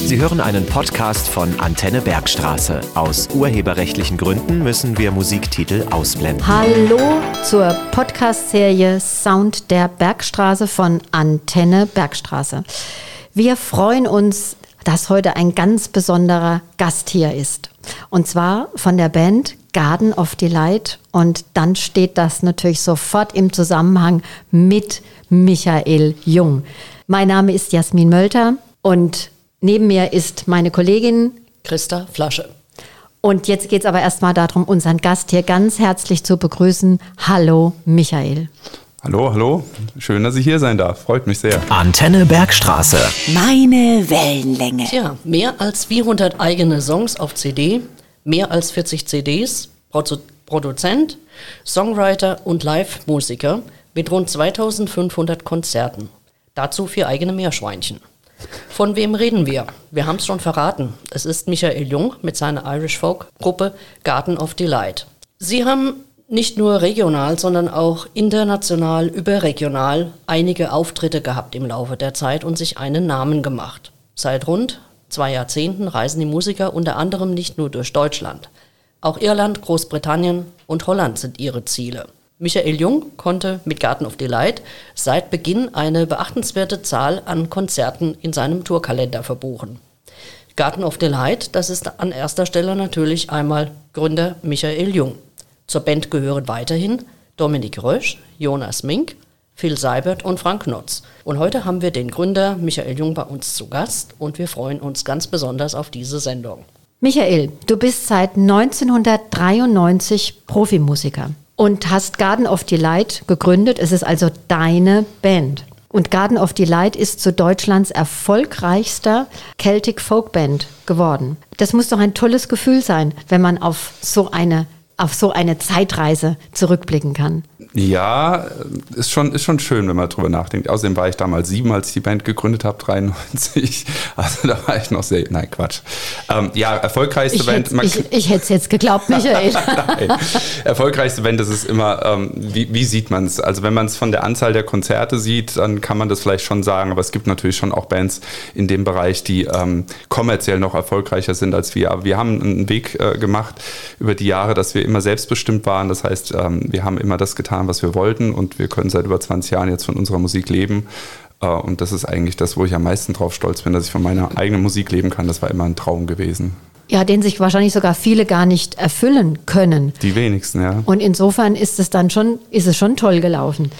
Sie hören einen Podcast von Antenne Bergstraße. Aus urheberrechtlichen Gründen müssen wir Musiktitel ausblenden. Hallo zur Podcast-Serie Sound der Bergstraße von Antenne Bergstraße. Wir freuen uns, dass heute ein ganz besonderer Gast hier ist. Und zwar von der Band Garden of Delight. Und dann steht das natürlich sofort im Zusammenhang mit Michael Jung. Mein Name ist Jasmin Mölter und Neben mir ist meine Kollegin Christa Flasche. Und jetzt geht es aber erstmal darum, unseren Gast hier ganz herzlich zu begrüßen. Hallo, Michael. Hallo, hallo. Schön, dass ich hier sein darf. Freut mich sehr. Antenne Bergstraße. Meine Wellenlänge. Tja, mehr als 400 eigene Songs auf CD, mehr als 40 CDs, Produ Produzent, Songwriter und Live-Musiker mit rund 2500 Konzerten. Dazu vier eigene Meerschweinchen. Von wem reden wir? Wir haben es schon verraten. Es ist Michael Jung mit seiner Irish Folk Gruppe Garden of Delight. Sie haben nicht nur regional, sondern auch international, überregional einige Auftritte gehabt im Laufe der Zeit und sich einen Namen gemacht. Seit rund zwei Jahrzehnten reisen die Musiker unter anderem nicht nur durch Deutschland. Auch Irland, Großbritannien und Holland sind ihre Ziele. Michael Jung konnte mit Garden of Delight seit Beginn eine beachtenswerte Zahl an Konzerten in seinem Tourkalender verbuchen. Garden of Delight, das ist an erster Stelle natürlich einmal Gründer Michael Jung. Zur Band gehören weiterhin Dominik Rösch, Jonas Mink, Phil Seibert und Frank Notz. Und heute haben wir den Gründer Michael Jung bei uns zu Gast und wir freuen uns ganz besonders auf diese Sendung. Michael, du bist seit 1993 Profimusiker und hast Garden of Delight gegründet. Es ist also deine Band. Und Garden of Delight ist zu Deutschlands erfolgreichster Celtic Folk Band geworden. Das muss doch ein tolles Gefühl sein, wenn man auf so eine auf so eine Zeitreise zurückblicken kann. Ja, ist schon, ist schon schön, wenn man drüber nachdenkt. Außerdem war ich damals sieben, als ich die Band gegründet habe, 93. Also da war ich noch sehr, nein, Quatsch. Ähm, ja, erfolgreichste ich Band. ich, ich hätte es jetzt geglaubt, Michael. nein, erfolgreichste Band, das ist immer, ähm, wie, wie sieht man es? Also wenn man es von der Anzahl der Konzerte sieht, dann kann man das vielleicht schon sagen, aber es gibt natürlich schon auch Bands in dem Bereich, die ähm, kommerziell noch erfolgreicher sind als wir. Aber wir haben einen Weg äh, gemacht über die Jahre, dass wir immer selbstbestimmt waren. Das heißt, ähm, wir haben immer das getan, was wir wollten und wir können seit über 20 Jahren jetzt von unserer Musik leben. Äh, und das ist eigentlich das, wo ich am meisten drauf stolz bin, dass ich von meiner eigenen Musik leben kann. Das war immer ein Traum gewesen. Ja, den sich wahrscheinlich sogar viele gar nicht erfüllen können. Die wenigsten, ja. Und insofern ist es dann schon, ist es schon toll gelaufen.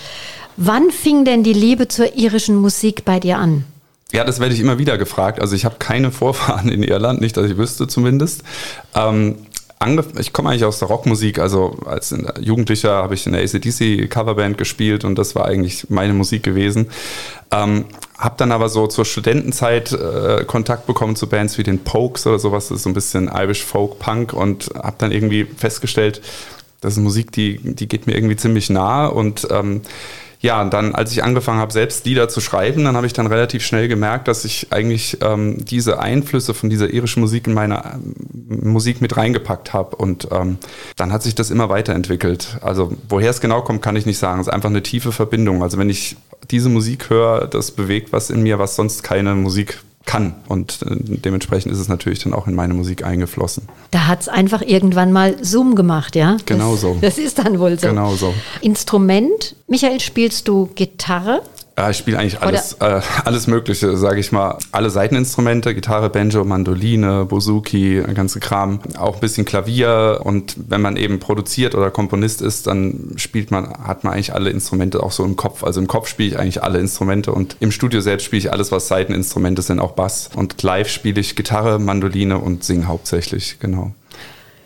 Wann fing denn die Liebe zur irischen Musik bei dir an? Ja, das werde ich immer wieder gefragt. Also ich habe keine Vorfahren in Irland, nicht, dass ich wüsste zumindest. Ähm, ich komme eigentlich aus der Rockmusik, also als Jugendlicher habe ich in der ACDC Coverband gespielt und das war eigentlich meine Musik gewesen. Ähm, habe dann aber so zur Studentenzeit äh, Kontakt bekommen zu Bands wie den Pokes oder sowas, das ist so ein bisschen Irish Folk Punk und habe dann irgendwie festgestellt, das ist Musik, die, die geht mir irgendwie ziemlich nah und ähm, ja, und dann, als ich angefangen habe, selbst Lieder zu schreiben, dann habe ich dann relativ schnell gemerkt, dass ich eigentlich ähm, diese Einflüsse von dieser irischen Musik in meine ähm, Musik mit reingepackt habe. Und ähm, dann hat sich das immer weiterentwickelt. Also woher es genau kommt, kann ich nicht sagen. Es ist einfach eine tiefe Verbindung. Also wenn ich diese Musik höre, das bewegt was in mir, was sonst keine Musik kann. Und äh, dementsprechend ist es natürlich dann auch in meine Musik eingeflossen. Da hat es einfach irgendwann mal Zoom gemacht, ja? Genau das, so. Das ist dann wohl so. Genau so. Instrument. Michael, spielst du Gitarre? Ja, ich spiele eigentlich alles, äh, alles Mögliche, sage ich mal. Alle Seiteninstrumente, Gitarre, Banjo, Mandoline, Bouzouki, ganze Kram. Auch ein bisschen Klavier. Und wenn man eben produziert oder Komponist ist, dann spielt man, hat man eigentlich alle Instrumente auch so im Kopf. Also im Kopf spiele ich eigentlich alle Instrumente und im Studio selbst spiele ich alles, was Seiteninstrumente sind, auch Bass. Und live spiele ich Gitarre, Mandoline und singe hauptsächlich, genau.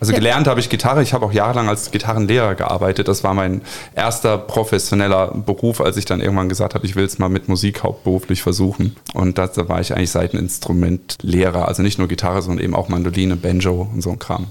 Also gelernt habe ich Gitarre. Ich habe auch jahrelang als Gitarrenlehrer gearbeitet. Das war mein erster professioneller Beruf, als ich dann irgendwann gesagt habe, ich will es mal mit Musik hauptberuflich versuchen. Und da war ich eigentlich Seiteninstrumentlehrer. Also nicht nur Gitarre, sondern eben auch Mandoline, Banjo und so ein Kram.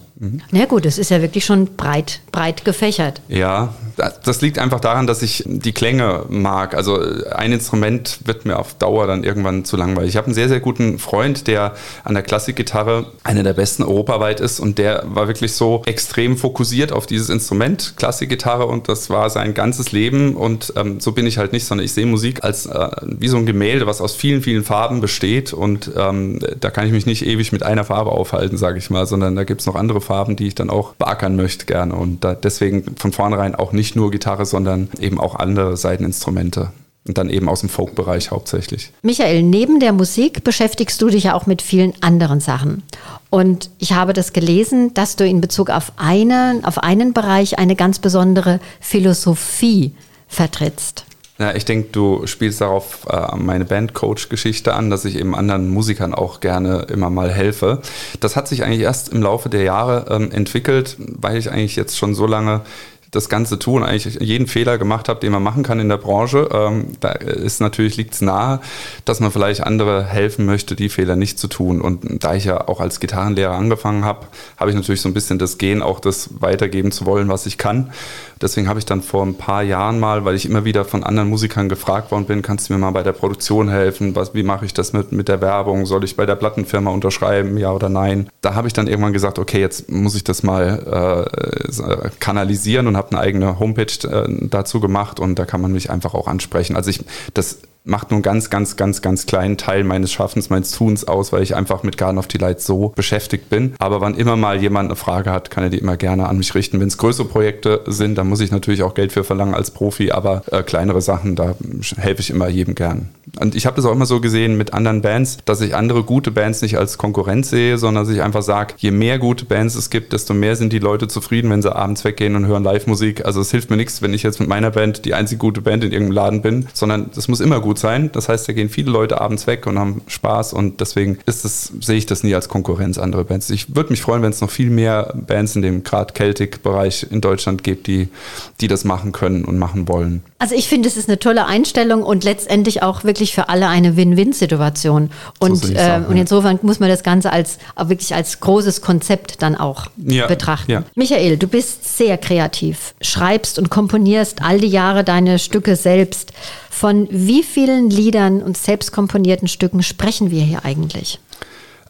Na gut, es ist ja wirklich schon breit, breit gefächert. Ja, das liegt einfach daran, dass ich die Klänge mag. Also ein Instrument wird mir auf Dauer dann irgendwann zu langweilig. Ich habe einen sehr, sehr guten Freund, der an der Klassikgitarre einer der besten europaweit ist und der war wirklich so extrem fokussiert auf dieses Instrument, Klassikgitarre und das war sein ganzes Leben. Und ähm, so bin ich halt nicht, sondern ich sehe Musik als äh, wie so ein Gemälde, was aus vielen, vielen Farben besteht. Und ähm, da kann ich mich nicht ewig mit einer Farbe aufhalten, sage ich mal, sondern da gibt es noch andere Farben, die ich dann auch beackern möchte gerne. Und da deswegen von vornherein auch nicht nur Gitarre, sondern eben auch andere Seiteninstrumente. Und dann eben aus dem Folk-Bereich hauptsächlich. Michael, neben der Musik beschäftigst du dich ja auch mit vielen anderen Sachen. Und ich habe das gelesen, dass du in Bezug auf einen, auf einen Bereich eine ganz besondere Philosophie vertrittst. Ja, ich denke, du spielst darauf äh, meine Bandcoach-Geschichte an, dass ich eben anderen Musikern auch gerne immer mal helfe. Das hat sich eigentlich erst im Laufe der Jahre ähm, entwickelt, weil ich eigentlich jetzt schon so lange das Ganze tun, eigentlich jeden Fehler gemacht habe, den man machen kann in der Branche. Ähm, da ist natürlich liegt es nahe, dass man vielleicht andere helfen möchte, die Fehler nicht zu tun. Und da ich ja auch als Gitarrenlehrer angefangen habe, habe ich natürlich so ein bisschen das Gen, auch das weitergeben zu wollen, was ich kann. Deswegen habe ich dann vor ein paar Jahren mal, weil ich immer wieder von anderen Musikern gefragt worden bin, kannst du mir mal bei der Produktion helfen? Was, wie mache ich das mit, mit der Werbung? Soll ich bei der Plattenfirma unterschreiben? Ja oder nein? Da habe ich dann irgendwann gesagt, okay, jetzt muss ich das mal äh, kanalisieren und habe eine eigene Homepage äh, dazu gemacht und da kann man mich einfach auch ansprechen. Also ich, das macht nur einen ganz, ganz, ganz, ganz kleinen Teil meines Schaffens, meines Tuns aus, weil ich einfach mit Garden of Delight so beschäftigt bin. Aber wann immer mal jemand eine Frage hat, kann er die immer gerne an mich richten. Wenn es größere Projekte sind, dann muss ich natürlich auch Geld für verlangen als Profi, aber äh, kleinere Sachen, da helfe ich immer jedem gern. Und ich habe das auch immer so gesehen mit anderen Bands, dass ich andere gute Bands nicht als Konkurrenz sehe, sondern dass ich einfach sage, je mehr gute Bands es gibt, desto mehr sind die Leute zufrieden, wenn sie abends weggehen und hören Live-Musik. Also es hilft mir nichts, wenn ich jetzt mit meiner Band die einzige gute Band in irgendeinem Laden bin, sondern das muss immer gut sein. Das heißt, da gehen viele Leute abends weg und haben Spaß und deswegen ist das, sehe ich das nie als Konkurrenz andere Bands. Ich würde mich freuen, wenn es noch viel mehr Bands in dem gerade Celtic-Bereich in Deutschland gibt, die, die das machen können und machen wollen. Also ich finde, es ist eine tolle Einstellung und letztendlich auch wirklich für alle eine Win-Win-Situation. Und, So äh, und insofern muss man das Ganze als wirklich als großes Konzept dann auch Ja, betrachten. ja. Michael, du bist sehr kreativ, schreibst und komponierst all die Jahre deine Stücke selbst. Von wie vielen Liedern und selbst komponierten Stücken sprechen wir hier eigentlich?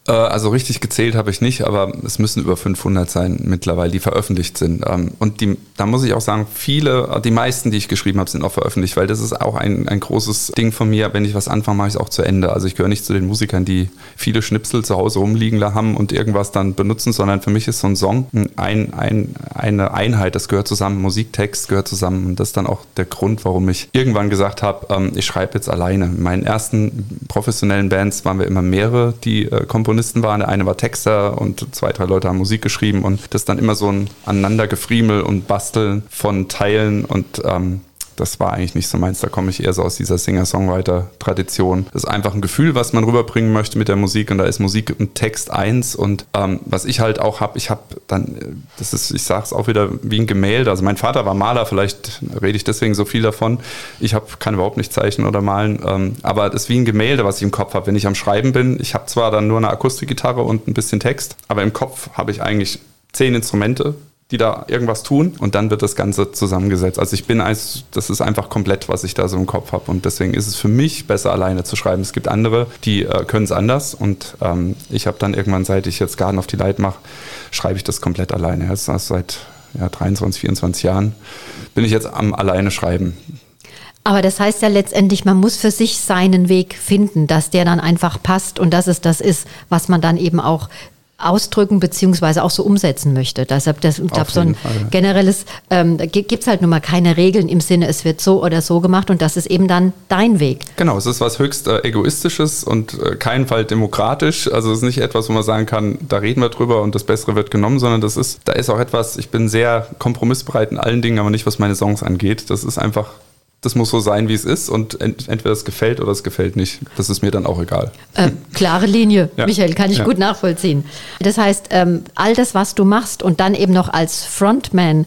Äh, Also richtig gezählt habe ich nicht, aber es müssen über 500 sein mittlerweile, die veröffentlicht sind. Ähm, Und die, da muss ich auch sagen, viele, die meisten, die ich geschrieben habe, sind auch veröffentlicht, weil das ist auch ein, ein großes Ding von mir. Wenn ich was anfange, mache ich es auch zu Ende. Also ich gehöre nicht zu den Musikern, die viele Schnipsel zu Hause rumliegen haben und irgendwas dann benutzen, sondern für mich ist so ein Song ein, ein, eine Einheit, das gehört zusammen. Musiktext gehört zusammen. Und das ist dann auch der Grund, warum ich irgendwann gesagt habe, ähm, ich schreibe jetzt alleine. In meinen ersten professionellen Bands waren wir immer mehrere, die äh, Komponisten waren. Der eine war Texter und zwei, drei Leute haben Musik geschrieben und das dann immer so ein Aneinandergefriemel und Basteln von Teilen und ähm, das war eigentlich nicht so meins. Da komme ich eher so aus dieser Singer-Songwriter-Tradition. Das ist einfach ein Gefühl, was man rüberbringen möchte mit der Musik. Und da ist Musik und Text eins. Und ähm, was ich halt auch habe, ich habe dann, äh, das ist, ich sage es auch wieder wie ein Gemälde. Also mein Vater war Maler, vielleicht rede ich deswegen so viel davon. Ich habe kann überhaupt nicht zeichnen oder malen. Ähm, aber das ist wie ein Gemälde, was ich im Kopf habe. Wenn ich am Schreiben bin, ich habe zwar dann nur eine Akustikgitarre und ein bisschen Text, aber im Kopf habe ich eigentlich zehn Instrumente, die da irgendwas tun und dann wird das Ganze zusammengesetzt. Also ich bin als, das ist einfach komplett, was ich da so im Kopf habe und deswegen ist es für mich besser alleine zu schreiben. Es gibt andere, die äh, können es anders und ähm, ich habe dann irgendwann, seit ich jetzt Garden of Delight mache, schreibe ich das komplett alleine. Jetzt also seit ja, 23, 24 Jahren bin ich jetzt am alleine schreiben. Aber das heißt ja letztendlich, man muss für sich seinen Weg finden, dass der dann einfach passt und dass es das ist, was man dann eben auch ausdrücken beziehungsweise auch so umsetzen möchte. Deshalb, das, ich glaube, so ein Fall, ja. generelles, ähm, gibt es halt nun mal keine Regeln im Sinne, es wird so oder so gemacht und das ist eben dann dein Weg. Genau, es ist was höchst äh, egoistisches und äh, keinen Fall demokratisch. Also es ist nicht etwas, wo man sagen kann, da reden wir drüber und das Bessere wird genommen, sondern das ist, da ist auch etwas, ich bin sehr kompromissbereit in allen Dingen, aber nicht was meine Songs angeht. Das ist einfach, das muss so sein, wie es ist und ent entweder es gefällt oder es gefällt nicht. Das ist mir dann auch egal. Äh, klare Linie, Ja. Michael, kann ich Ja. gut nachvollziehen. Das heißt, ähm, all das, was du machst und dann eben noch als Frontman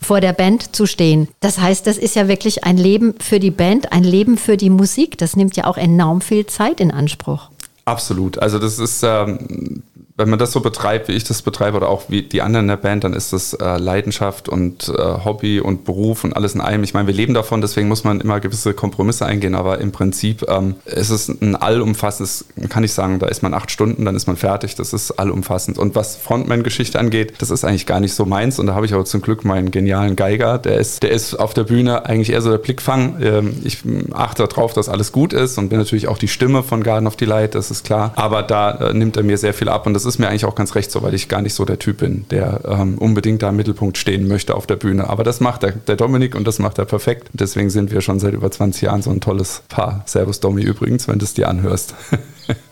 vor der Band zu stehen, das heißt, das ist ja wirklich ein Leben für die Band, ein Leben für die Musik. Das nimmt ja auch enorm viel Zeit in Anspruch. Absolut. Also das ist, ähm, wenn man das so betreibt, wie ich das betreibe oder auch wie die anderen in der Band, dann ist das äh, Leidenschaft und äh, Hobby und Beruf und alles in einem. Ich meine, wir leben davon, deswegen muss man immer gewisse Kompromisse eingehen, aber im Prinzip ähm, ist es ein allumfassendes, kann ich sagen, da ist man acht Stunden, dann ist man fertig, das ist allumfassend. Und was Frontman-Geschichte angeht, das ist eigentlich gar nicht so meins und da habe ich aber zum Glück meinen genialen Geiger, der ist, der ist auf der Bühne eigentlich eher so der Blickfang. Ähm, ich achte darauf, dass alles gut ist und bin natürlich auch die Stimme von Garden of Delight, das ist klar, aber da äh, nimmt er mir sehr viel ab und das ist mir eigentlich auch ganz recht so, weil ich gar nicht so der Typ bin, der ähm, unbedingt da im Mittelpunkt stehen möchte auf der Bühne. Aber das macht der, der Dominik und das macht er perfekt. Deswegen sind wir schon seit über 20 Jahren so ein tolles Paar. Servus Domi übrigens, wenn du es dir anhörst.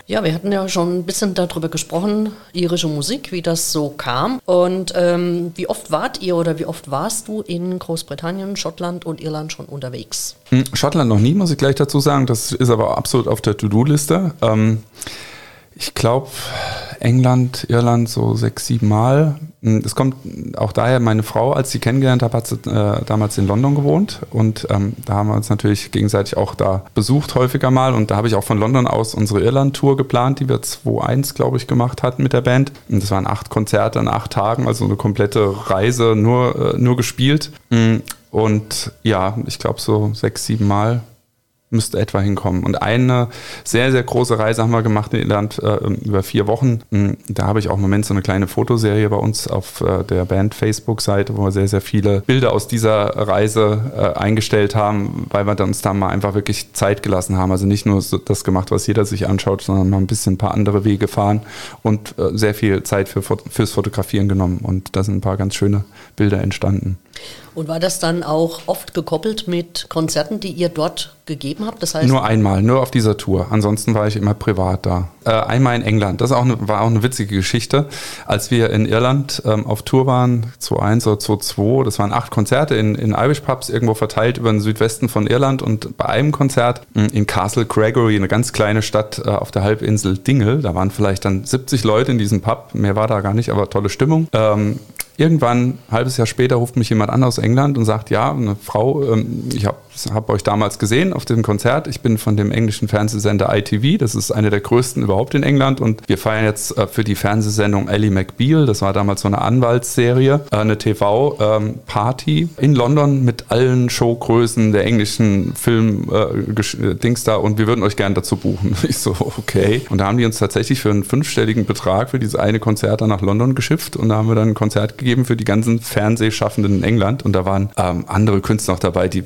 Ja, wir hatten ja schon ein bisschen darüber gesprochen, irische Musik, wie das so kam. Und ähm, wie oft wart ihr oder wie oft warst du in Großbritannien, Schottland und Irland schon unterwegs? Hm, Schottland noch nie, muss ich gleich dazu sagen. Das ist aber absolut auf der To-Do-Liste. Ähm, ich glaube, England, Irland so sechs, sieben Mal. Hm, es kommt auch daher, meine Frau, als sie kennengelernt habe, hat sie äh, damals in London gewohnt und ähm, da haben wir uns natürlich gegenseitig auch da besucht häufiger mal und da habe ich auch von London aus unsere Irland-Tour geplant, die wir 2.1, glaube ich, gemacht hatten mit der Band. Und das waren acht Konzerte in acht Tagen, also eine komplette Reise nur, äh, nur gespielt. Hm, und ja, ich glaube so sechs, sieben Mal müsste etwa hinkommen. Und eine sehr, sehr große Reise haben wir gemacht in Irland äh, über vier Wochen. Hm, da habe ich auch im Moment so eine kleine Fotoserie bei uns auf äh, der Band Facebook-Seite, wo wir sehr, sehr viele Bilder aus dieser Reise äh, eingestellt haben, weil wir uns da mal einfach wirklich Zeit gelassen haben. Also nicht nur so das gemacht, was jeder sich anschaut, sondern mal ein bisschen ein paar andere Wege fahren und äh, sehr viel Zeit für, fürs Fotografieren genommen. Und da sind ein paar ganz schöne Bilder entstanden. Und war das dann auch oft gekoppelt mit Konzerten, die ihr dort gegeben habt? Das heißt nur einmal, nur auf dieser Tour. Ansonsten war ich immer privat da. Äh, einmal in England. Das auch eine, war auch eine witzige Geschichte. Als wir in Irland ähm, auf Tour waren, 2001 oder 2002, das waren acht Konzerte in, in Irish Pubs, irgendwo verteilt über den Südwesten von Irland. Und bei einem Konzert hm, in Castle Gregory, eine ganz kleine Stadt äh, auf der Halbinsel Dingle, da waren vielleicht dann 70 Leute in diesem Pub. Mehr war da gar nicht, aber tolle Stimmung. Ähm, Irgendwann, ein halbes Jahr später, ruft mich jemand an aus England und sagt, ja, eine Frau, ähm, ich habe hab euch damals gesehen auf dem Konzert. Ich bin von dem englischen Fernsehsender ITV. Das ist eine der größten überhaupt in England. Und wir feiern jetzt äh, für die Fernsehsendung Ellie McBeal. Das war damals so eine Anwaltsserie, äh, eine TV-Party ähm, in London mit allen Showgrößen der englischen Film-Dings äh, da. Und wir würden euch gerne dazu buchen. Ich so, okay. Und da haben die uns tatsächlich für einen fünfstelligen Betrag für dieses eine Konzert dann nach London geschifft. Und da haben wir dann ein Konzert gegeben für die ganzen Fernsehschaffenden in England. Und da waren ähm, andere Künstler noch dabei, die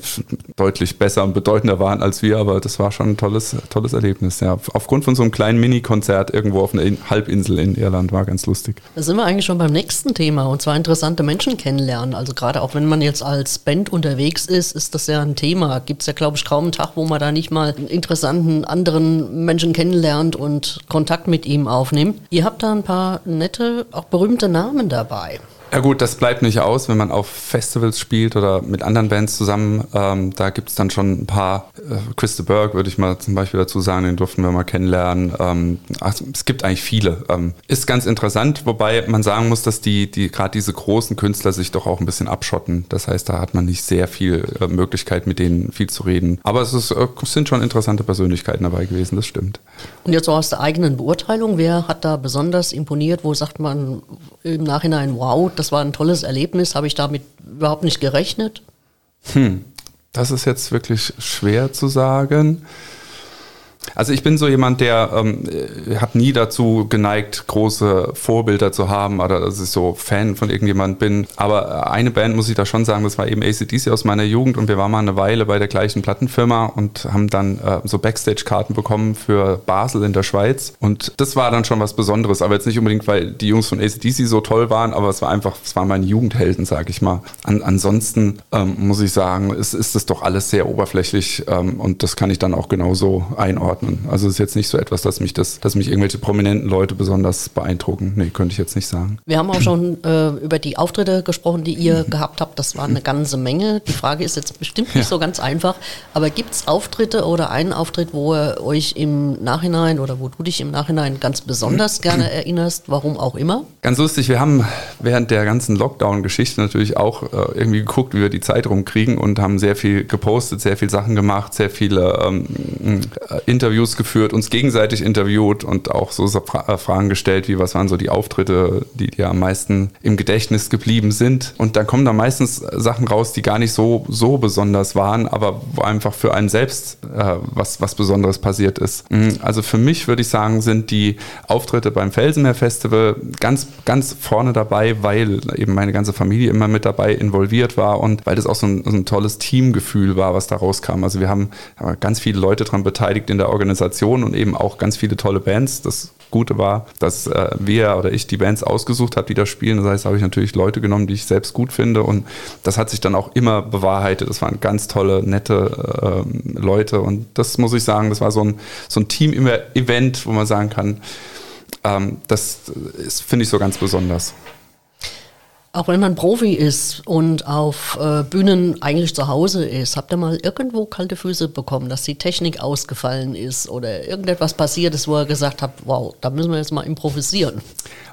deutlich besser und bedeutender waren als wir. Aber das war schon ein tolles, tolles Erlebnis. Ja. Aufgrund von so einem kleinen Mini-Konzert irgendwo auf einer Halbinsel in Irland war ganz lustig. Da sind wir eigentlich schon beim nächsten Thema. Und zwar interessante Menschen kennenlernen. Also gerade auch wenn man jetzt als Band unterwegs ist, ist das ja ein Thema. Gibt es ja, glaube ich, kaum einen Tag, wo man da nicht mal einen interessanten anderen Menschen kennenlernt und Kontakt mit ihm aufnimmt. Ihr habt da ein paar nette, auch berühmte Namen dabei. Ja gut, das bleibt nicht aus, wenn man auf Festivals spielt oder mit anderen Bands zusammen. Ähm, da gibt es dann schon ein paar. Äh, Chris de Burgh würde ich mal zum Beispiel dazu sagen, den durften wir mal kennenlernen. Ähm, ach, es gibt eigentlich viele. Ähm, ist ganz interessant, wobei man sagen muss, dass die, die gerade diese großen Künstler sich doch auch ein bisschen abschotten. Das heißt, da hat man nicht sehr viel äh, Möglichkeit, mit denen viel zu reden. Aber es, ist, äh, sind schon interessante Persönlichkeiten dabei gewesen, das stimmt. Und jetzt so aus der eigenen Beurteilung, wer hat da besonders imponiert? Wo sagt man im Nachhinein, wow, das war ein tolles Erlebnis, habe ich damit überhaupt nicht gerechnet? Hm, das ist jetzt wirklich schwer zu sagen. Also ich bin so jemand, der ähm, hat nie dazu geneigt, große Vorbilder zu haben oder dass ich so Fan von irgendjemand bin. Aber eine Band muss ich da schon sagen, das war eben ACDC aus meiner Jugend und wir waren mal eine Weile bei der gleichen Plattenfirma und haben dann äh, so Backstage-Karten bekommen für Basel in der Schweiz. Und das war dann schon was Besonderes. Aber jetzt nicht unbedingt, weil die Jungs von ACDC so toll waren, aber es war einfach, es waren meine Jugendhelden, sag ich mal. An, ansonsten ähm, muss ich sagen, ist, ist das doch alles sehr oberflächlich ähm, und das kann ich dann auch genauso einordnen einordnen. Also es ist jetzt nicht so etwas, dass mich das, dass mich irgendwelche prominenten Leute besonders beeindrucken. Nee, könnte ich jetzt nicht sagen. Wir haben auch schon äh, über die Auftritte gesprochen, die ihr gehabt habt. Das war eine ganze Menge. Die Frage ist jetzt bestimmt nicht ja. so ganz einfach. Aber gibt es Auftritte oder einen Auftritt, wo ihr euch im Nachhinein oder wo du dich im Nachhinein ganz besonders gerne erinnerst, warum auch immer? Ganz lustig, wir haben während der ganzen Lockdown-Geschichte natürlich auch äh, irgendwie geguckt, wie wir die Zeit rumkriegen und haben sehr viel gepostet, sehr viel Sachen gemacht, sehr viele ähm, Interviews geführt, uns gegenseitig interviewt und auch so äh, Fragen gestellt, wie was waren so die Auftritte, die dir am meisten im Gedächtnis geblieben sind. Und dann kommen da meistens Sachen raus, die gar nicht so, so besonders waren, aber wo einfach für einen selbst äh, was, was Besonderes passiert ist. Mhm, Also für mich würde ich sagen, sind die Auftritte beim Felsenmeer Festival ganz, ganz vorne dabei, weil eben meine ganze Familie immer mit dabei involviert war und weil das auch so ein, so ein tolles Teamgefühl war, was da rauskam. Also wir haben äh, ganz viele Leute daran beteiligt in der Organisation und eben auch ganz viele tolle Bands. Das Gute war, dass äh, wir oder ich die Bands ausgesucht habe, die da spielen. Das heißt, habe ich natürlich Leute genommen, die ich selbst gut finde und das hat sich dann auch immer bewahrheitet. Das waren ganz tolle, nette ähm, Leute und das muss ich sagen, das war so ein, so ein Team-Event, wo man sagen kann, ähm, das finde ich, so ganz besonders. Auch wenn man Profi ist und auf äh, Bühnen eigentlich zu Hause ist, habt ihr mal irgendwo kalte Füße bekommen, dass die Technik ausgefallen ist oder irgendetwas passiert ist, wo ihr gesagt habt, wow, da müssen wir jetzt mal improvisieren.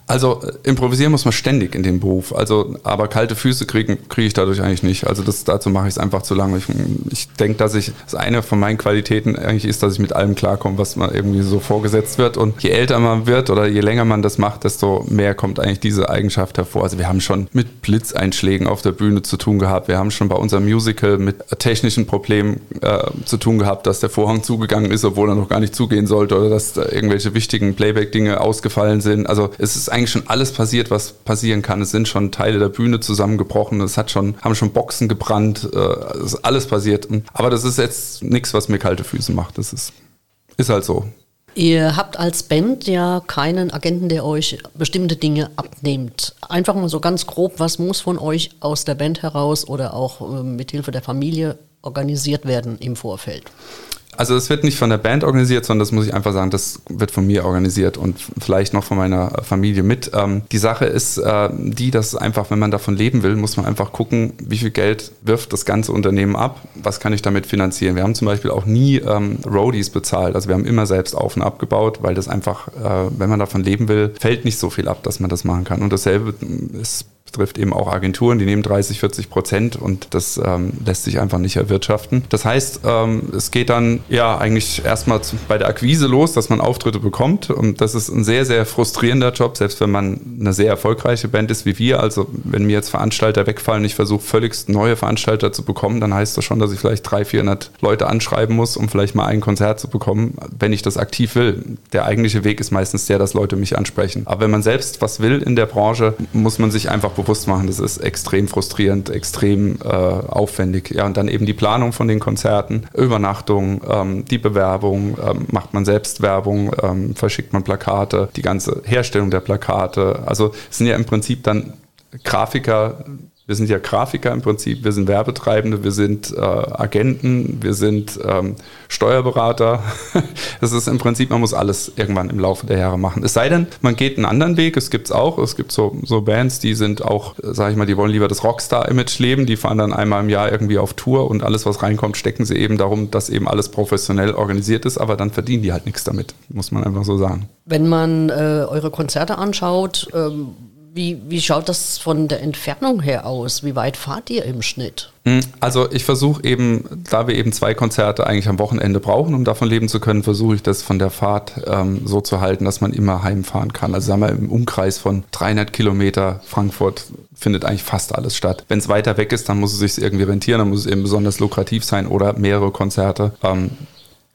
Also äh, improvisieren muss man ständig in dem Beruf. Also, aber kalte Füße kriege ich dadurch eigentlich nicht. Also das, dazu mache ich es einfach zu lange. Ich, ich denke, dass ich das eine von meinen Qualitäten eigentlich ist, dass ich mit allem klarkomme, was man irgendwie so vorgesetzt wird. Und je älter man wird oder je länger man das macht, desto mehr kommt eigentlich diese Eigenschaft hervor. Also wir haben schon mit Blitzeinschlägen auf der Bühne zu tun gehabt. Wir haben schon bei unserem Musical mit technischen Problemen äh, zu tun gehabt, dass der Vorhang zugegangen ist, obwohl er noch gar nicht zugehen sollte oder dass da irgendwelche wichtigen Playback-Dinge ausgefallen sind. Also es ist eigentlich schon alles passiert, was passieren kann. Es sind schon Teile der Bühne zusammengebrochen. Es hat schon, haben schon Boxen gebrannt. Äh, es ist alles passiert. Aber das ist jetzt nichts, was mir kalte Füße macht. Das ist, ist halt so. Ihr habt als Band ja keinen Agenten, der euch bestimmte Dinge abnimmt. Einfach mal so ganz grob, was muss von euch aus der Band heraus oder auch äh, mit Hilfe der Familie organisiert werden im Vorfeld? Also es wird nicht von der Band organisiert, sondern das muss ich einfach sagen, das wird von mir organisiert und vielleicht noch von meiner Familie mit. Ähm, die Sache ist äh, die, dass einfach, wenn man davon leben will, muss man einfach gucken, wie viel Geld wirft das ganze Unternehmen ab, was kann ich damit finanzieren. Wir haben zum Beispiel auch nie ähm, Roadies bezahlt, also wir haben immer selbst auf und abgebaut, weil das einfach, äh, wenn man davon leben will, fällt nicht so viel ab, dass man das machen kann. Und dasselbe ist betrifft eben auch Agenturen, die nehmen 30, 40 Prozent und das ähm, lässt sich einfach nicht erwirtschaften. Das heißt, ähm, es geht dann ja eigentlich erstmal bei der Akquise los, dass man Auftritte bekommt und das ist ein sehr, sehr frustrierender Job, selbst wenn man eine sehr erfolgreiche Band ist wie wir. Also wenn mir jetzt Veranstalter wegfallen, ich versuche völligst neue Veranstalter zu bekommen, dann heißt das schon, dass ich vielleicht 300, 400 Leute anschreiben muss, um vielleicht mal ein Konzert zu bekommen, wenn ich das aktiv will. Der eigentliche Weg ist meistens der, dass Leute mich ansprechen. Aber wenn man selbst was will in der Branche, muss man sich einfach bewusst machen, das ist extrem frustrierend, extrem äh, aufwendig. Ja, und dann eben die Planung von den Konzerten, Übernachtung, ähm, die Bewerbung, ähm, macht man selbst Werbung, ähm, verschickt man Plakate, die ganze Herstellung der Plakate. Also es sind ja im Prinzip dann Grafiker, wir sind ja Grafiker im Prinzip, wir sind Werbetreibende, wir sind äh, Agenten, wir sind ähm, Steuerberater. Das ist im Prinzip, man muss alles irgendwann im Laufe der Jahre machen. Es sei denn, man geht einen anderen Weg, es gibt es auch. Es gibt so, so Bands, die sind auch, sage ich mal, die wollen lieber das Rockstar-Image leben, die fahren dann einmal im Jahr irgendwie auf Tour und alles, was reinkommt, stecken sie eben darum, dass eben alles professionell organisiert ist, aber dann verdienen die halt nichts damit, muss man einfach so sagen. Wenn man äh, eure Konzerte anschaut, ähm wie, wie schaut das von der Entfernung her aus? Wie weit fahrt ihr im Schnitt? Also ich versuche eben, da wir eben zwei Konzerte eigentlich am Wochenende brauchen, um davon leben zu können, versuche ich das von der Fahrt ähm, so zu halten, dass man immer heimfahren kann. Also sagen wir im Umkreis von 300 Kilometer Frankfurt findet eigentlich fast alles statt. Wenn es weiter weg ist, dann muss es sich irgendwie rentieren, dann muss es eben besonders lukrativ sein oder mehrere Konzerte. Ähm,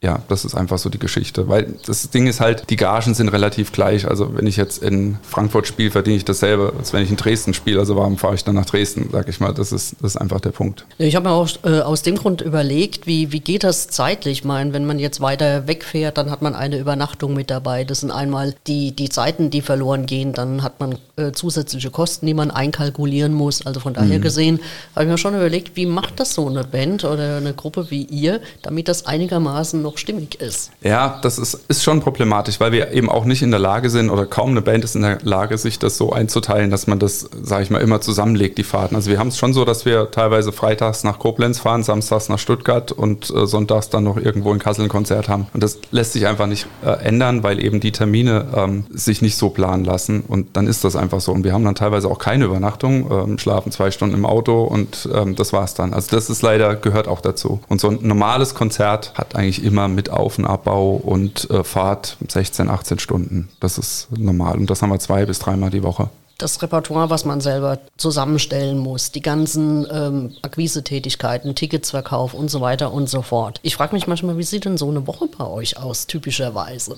ja, das ist einfach so die Geschichte. Weil das Ding ist halt, die Gagen sind relativ gleich. Also wenn ich jetzt in Frankfurt spiele, verdiene ich dasselbe, als wenn ich in Dresden spiele. Also warum fahre ich dann nach Dresden, sag ich mal. Das ist, das ist einfach der Punkt. Ich habe mir auch äh, aus dem Grund überlegt, wie, wie geht das zeitlich? Ich meine, wenn man jetzt weiter wegfährt, dann hat man eine Übernachtung mit dabei. Das sind einmal die, die Zeiten, die verloren gehen. Dann hat man äh, zusätzliche Kosten, die man einkalkulieren muss. Also von daher mhm. gesehen, habe ich mir schon überlegt, wie macht das so eine Band oder eine Gruppe wie ihr, damit das einigermaßen noch noch stimmig ist. Ja, das ist, ist schon problematisch, weil wir eben auch nicht in der Lage sind oder kaum eine Band ist in der Lage, sich das so einzuteilen, dass man das, sage ich mal, immer zusammenlegt, die Fahrten. Also wir haben es schon so, dass wir teilweise freitags nach Koblenz fahren, samstags nach Stuttgart und äh, sonntags dann noch irgendwo in Kassel ein Konzert haben. Und das lässt sich einfach nicht äh, ändern, weil eben die Termine ähm, sich nicht so planen lassen. Und dann ist das einfach so. Und wir haben dann teilweise auch keine Übernachtung, ähm, schlafen zwei Stunden im Auto und ähm, das war's dann. Also das ist leider, gehört auch dazu. Und so ein normales Konzert hat eigentlich immer immer mit Auf- und Abbau und äh, Fahrt 16, 18 Stunden. Das ist normal. Und das haben wir zwei bis dreimal die Woche das Repertoire, was man selber zusammenstellen muss, die ganzen ähm, Akquise-Tätigkeiten, Ticketsverkauf und so weiter und so fort. Ich frage mich manchmal, wie sieht denn so eine Woche bei euch aus, typischerweise?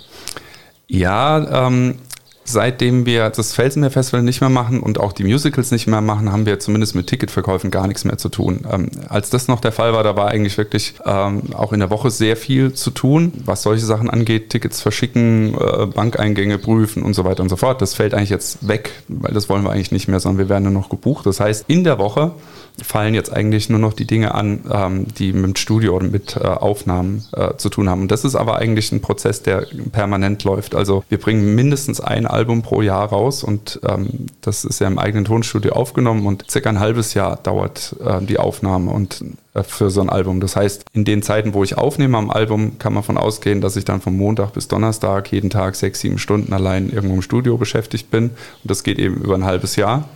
Ja, ähm, Seitdem wir das Felsenmeer-Festival nicht mehr machen und auch die Musicals nicht mehr machen, haben wir zumindest mit Ticketverkäufen gar nichts mehr zu tun. Ähm, als das noch der Fall war, da war eigentlich wirklich ähm, auch in der Woche sehr viel zu tun, was solche Sachen angeht. Tickets verschicken, äh, Bankeingänge prüfen und so weiter und so fort. Das fällt eigentlich jetzt weg, weil das wollen wir eigentlich nicht mehr, sondern wir werden nur noch gebucht. Das heißt, in der Woche fallen jetzt eigentlich nur noch die Dinge an, ähm, die mit dem Studio oder mit äh, Aufnahmen äh, zu tun haben. Und das ist aber eigentlich ein Prozess, der permanent läuft. Also wir bringen mindestens ein Album pro Jahr raus und ähm, das ist ja im eigenen Tonstudio aufgenommen und circa ein halbes Jahr dauert äh, die Aufnahme und äh, für so ein Album. Das heißt, in den Zeiten, wo ich aufnehme am Album, kann man von ausgehen, dass ich dann von Montag bis Donnerstag jeden Tag sechs, sieben Stunden allein irgendwo im Studio beschäftigt bin. Und das geht eben über ein halbes Jahr.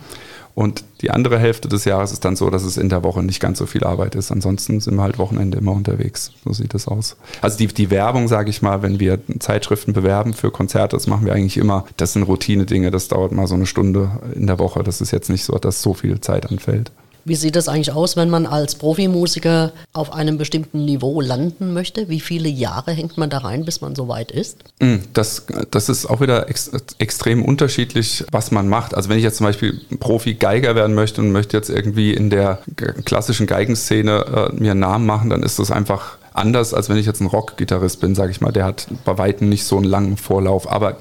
Und die andere Hälfte des Jahres ist dann so, dass es in der Woche nicht ganz so viel Arbeit ist. Ansonsten sind wir halt Wochenende immer unterwegs. So sieht das aus. Also die, die Werbung, sage ich mal, wenn wir Zeitschriften bewerben für Konzerte, das machen wir eigentlich immer. Das sind Routine-Dinge. Das dauert mal so eine Stunde in der Woche. Das ist jetzt nicht so, dass so viel Zeit anfällt. Wie sieht es eigentlich aus, wenn man als Profimusiker auf einem bestimmten Niveau landen möchte? Wie viele Jahre hängt man da rein, bis man so weit ist? Hm, das, das ist auch wieder ex, extrem unterschiedlich, was man macht. Also wenn ich jetzt zum Beispiel Profi-Geiger werden möchte und möchte jetzt irgendwie in der klassischen Geigenszene äh, mir einen Namen machen, dann ist das einfach anders, als wenn ich jetzt ein Rock-Gitarrist bin, sage ich mal. Der hat bei Weitem nicht so einen langen Vorlauf. Aber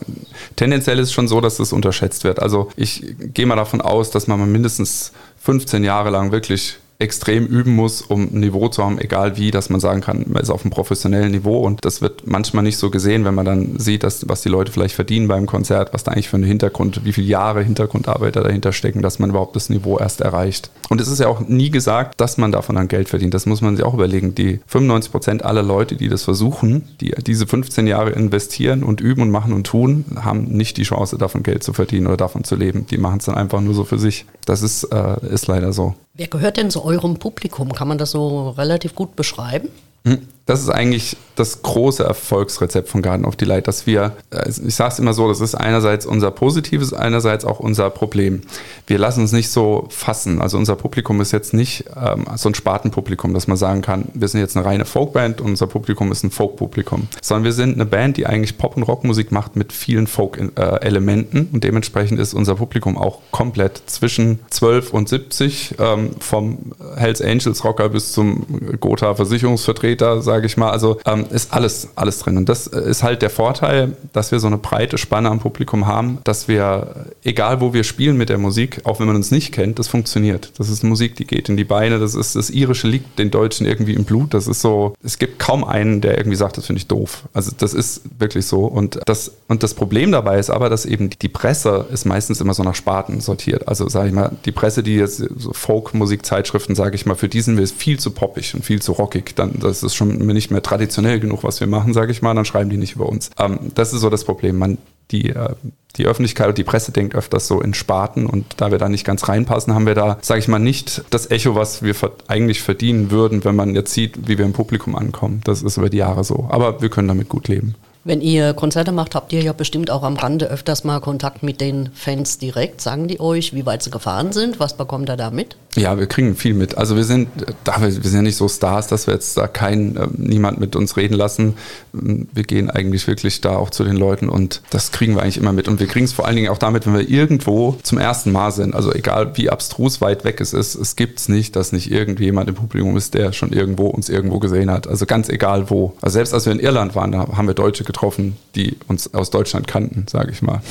tendenziell ist es schon so, dass das unterschätzt wird. Also ich gehe mal davon aus, dass man mindestens 15 Jahre lang wirklich extrem üben muss, um ein Niveau zu haben, egal wie, dass man sagen kann, man ist auf einem professionellen Niveau und das wird manchmal nicht so gesehen, wenn man dann sieht, dass, was die Leute vielleicht verdienen beim Konzert, was da eigentlich für einen Hintergrund, wie viele Jahre Hintergrundarbeit dahinter stecken, dass man überhaupt das Niveau erst erreicht. Und es ist ja auch nie gesagt, dass man davon dann Geld verdient. Das muss man sich auch überlegen. Die 95 Prozent aller Leute, die das versuchen, die diese 15 Jahre investieren und üben und machen und tun, haben nicht die Chance, davon Geld zu verdienen oder davon zu leben. Die machen es dann einfach nur so für sich. Das ist, äh, ist leider so. Wer gehört denn zu eurem Publikum? Kann man das so relativ gut beschreiben? Hm. Das ist eigentlich das große Erfolgsrezept von Garden of Delight, dass wir, äh, ich sage es immer so, das ist einerseits unser Positives, einerseits auch unser Problem. Wir lassen uns nicht so fassen. Also unser Publikum ist jetzt nicht ähm, so ein Spartenpublikum, dass man sagen kann, wir sind jetzt eine reine Folkband und unser Publikum ist ein Folkpublikum, sondern wir sind eine Band, die eigentlich Pop- und Rockmusik macht mit vielen Folk-Elementen und dementsprechend ist unser Publikum auch komplett zwischen 12 und 70, ähm, vom Hells Angels Rocker bis zum Gotha Versicherungsvertreter, sage ich mal. Also ähm, ist alles, alles drin. Und das ist halt der Vorteil, dass wir so eine breite Spanne am Publikum haben, dass wir, egal wo wir spielen mit der Musik, auch wenn man uns nicht kennt, das funktioniert. Das ist Musik, die geht in die Beine. Das ist das Irische liegt den Deutschen irgendwie im Blut. Das ist so, es gibt kaum einen, der irgendwie sagt, das finde ich doof. Also das ist wirklich so. Und das, und das Problem dabei ist aber, dass eben die Presse ist meistens immer so nach Sparten sortiert. Also sage ich mal, die Presse, die jetzt so Folk-Musikzeitschriften, sage ich mal, für die sind wir viel zu poppig und viel zu rockig. Dann, das ist schon nicht mehr traditionell genug, was wir machen, sage ich mal, dann schreiben die nicht über uns. Ähm, das ist so das Problem. Man, die, äh, die Öffentlichkeit und die Presse denkt öfters so in Sparten und da wir da nicht ganz reinpassen, haben wir da, sage ich mal, nicht das Echo, was wir eigentlich verdienen würden, wenn man jetzt sieht, wie wir im Publikum ankommen. Das ist über die Jahre so. Aber wir können damit gut leben. Wenn ihr Konzerte macht, habt ihr ja bestimmt auch am Rande öfters mal Kontakt mit den Fans direkt. Sagen die euch, wie weit sie gefahren sind? Was bekommt ihr da mit? Ja, wir kriegen viel mit. Also wir sind, da wir, wir sind nicht so Stars, dass wir jetzt da keinen, äh, niemand mit uns reden lassen. Wir gehen eigentlich wirklich da auch zu den Leuten und das kriegen wir eigentlich immer mit. Und wir kriegen es vor allen Dingen auch damit, wenn wir irgendwo zum ersten Mal sind. Also egal wie abstrus weit weg es ist, es gibt es nicht, dass nicht irgendjemand im Publikum ist, der schon irgendwo uns irgendwo gesehen hat. Also ganz egal wo. Also selbst als wir in Irland waren, da haben wir Deutsche getroffen, die uns aus Deutschland kannten, sage ich mal.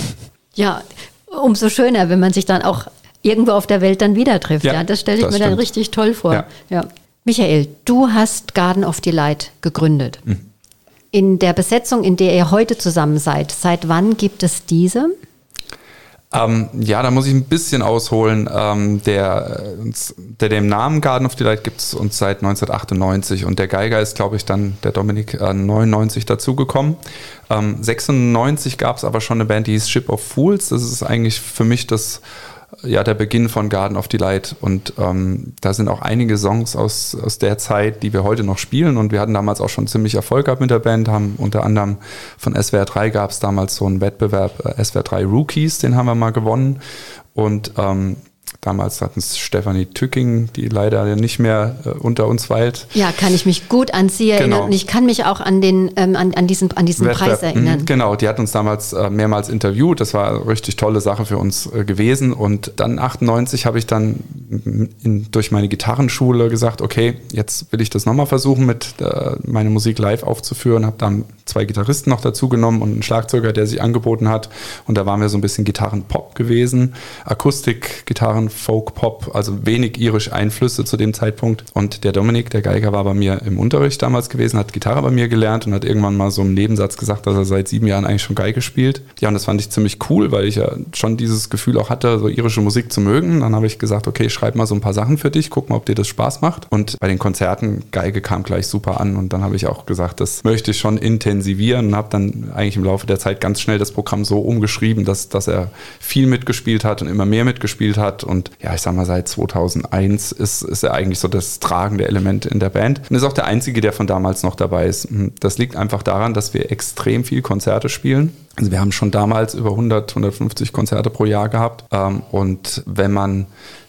Ja, umso schöner, wenn man sich dann auch irgendwo auf der Welt dann wieder trifft. Ja, ja das stelle ich das mir stimmt. dann richtig toll vor. Ja. ja. Michael, du hast Garden of Delight gegründet. Mhm. In der Besetzung, in der ihr heute zusammen seid, seit wann gibt es diese? Ähm, ja, da muss ich ein bisschen ausholen. Ähm, der, der dem Namen Garden of Delight gibt es uns seit 1998 und der Geiger ist, glaube ich, dann der Dominik äh, 99 dazugekommen. Ähm, 96 gab es aber schon eine Band, die hieß Ship of Fools. Das ist eigentlich für mich das ja der Beginn von Garden of Delight. Und ähm, da sind auch einige Songs aus, aus der Zeit, die wir heute noch spielen. Und wir hatten damals auch schon ziemlich Erfolg gehabt mit der Band, haben unter anderem von SWR 3 gab es damals so einen Wettbewerb, äh, SWR 3 Rookies, den haben wir mal gewonnen. Und ähm, Damals hatten es Stefanie Tücking, die leider nicht mehr äh, unter uns weilt. Ja, kann ich mich gut an sie erinnern. Genau. Und ich kann mich auch an, den, ähm, an, an diesen, an diesen Preis erinnern. Mhm, genau, die hat uns damals äh, mehrmals interviewt. Das war eine richtig tolle Sache für uns äh, gewesen. Und dann 98 habe ich dann in, durch meine Gitarrenschule gesagt, okay, jetzt will ich das nochmal versuchen, mit äh, meine Musik live aufzuführen. Habe dann zwei Gitarristen noch dazu genommen und einen Schlagzeuger, der sich angeboten hat. Und da waren wir so ein bisschen Gitarrenpop gewesen. Akustik, Gitarren, Folk, Pop, also wenig irisch Einflüsse zu dem Zeitpunkt. Und der Dominik, der Geiger, war bei mir im Unterricht damals gewesen, hat Gitarre bei mir gelernt und hat irgendwann mal so im Nebensatz gesagt, dass er seit sieben Jahren eigentlich schon Geige spielt. Ja, und das fand ich ziemlich cool, weil ich ja schon dieses Gefühl auch hatte, so irische Musik zu mögen. Dann habe ich gesagt, okay, schreib mal so ein paar Sachen für dich, guck mal, ob dir das Spaß macht. Und bei den Konzerten, Geige kam gleich super an. Und dann habe ich auch gesagt, das möchte ich schon intensivieren und habe dann eigentlich im Laufe der Zeit ganz schnell das Programm so umgeschrieben, dass, dass er viel mitgespielt hat und immer mehr mitgespielt hat. Und ja, ich sag mal, seit 2001 ist, ist er eigentlich so das tragende Element in der Band. Und ist auch der einzige, der von damals noch dabei ist. Hm, das liegt einfach daran, dass wir extrem viel Konzerte spielen. Also wir haben schon damals über 100, 150 Konzerte pro Jahr gehabt. Ähm, und wenn man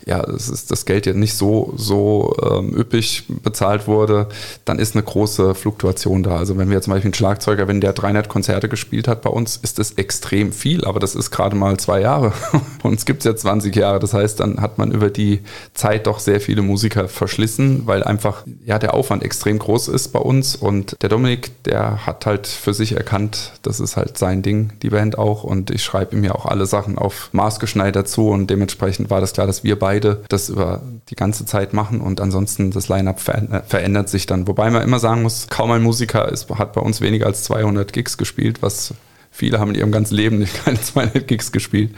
ja, das Geld ja nicht so, so ähm, üppig bezahlt wurde, dann ist eine große Fluktuation da. Also wenn wir zum Beispiel einen Schlagzeuger, wenn der 300 Konzerte gespielt hat bei uns, ist das extrem viel, aber das ist gerade mal zwei Jahre. uns gibt es ja 20 Jahre. Das heißt, dann hat man über die Zeit doch sehr viele Musiker verschlissen, weil einfach ja der Aufwand extrem groß ist bei uns. Und der Dominik, der hat halt für sich erkannt, das ist halt sein Ding, die Band auch. Und ich schreibe ihm ja auch alle Sachen auf Maß geschneidert zu und dementsprechend war das klar, dass wir beide beide das über die ganze Zeit machen und ansonsten das Line-Up verändert sich dann. Wobei man immer sagen muss, kaum ein Musiker ist, hat bei uns weniger als 200 Gigs gespielt, was Viele haben in ihrem ganzen Leben nicht keine 200 Gigs gespielt.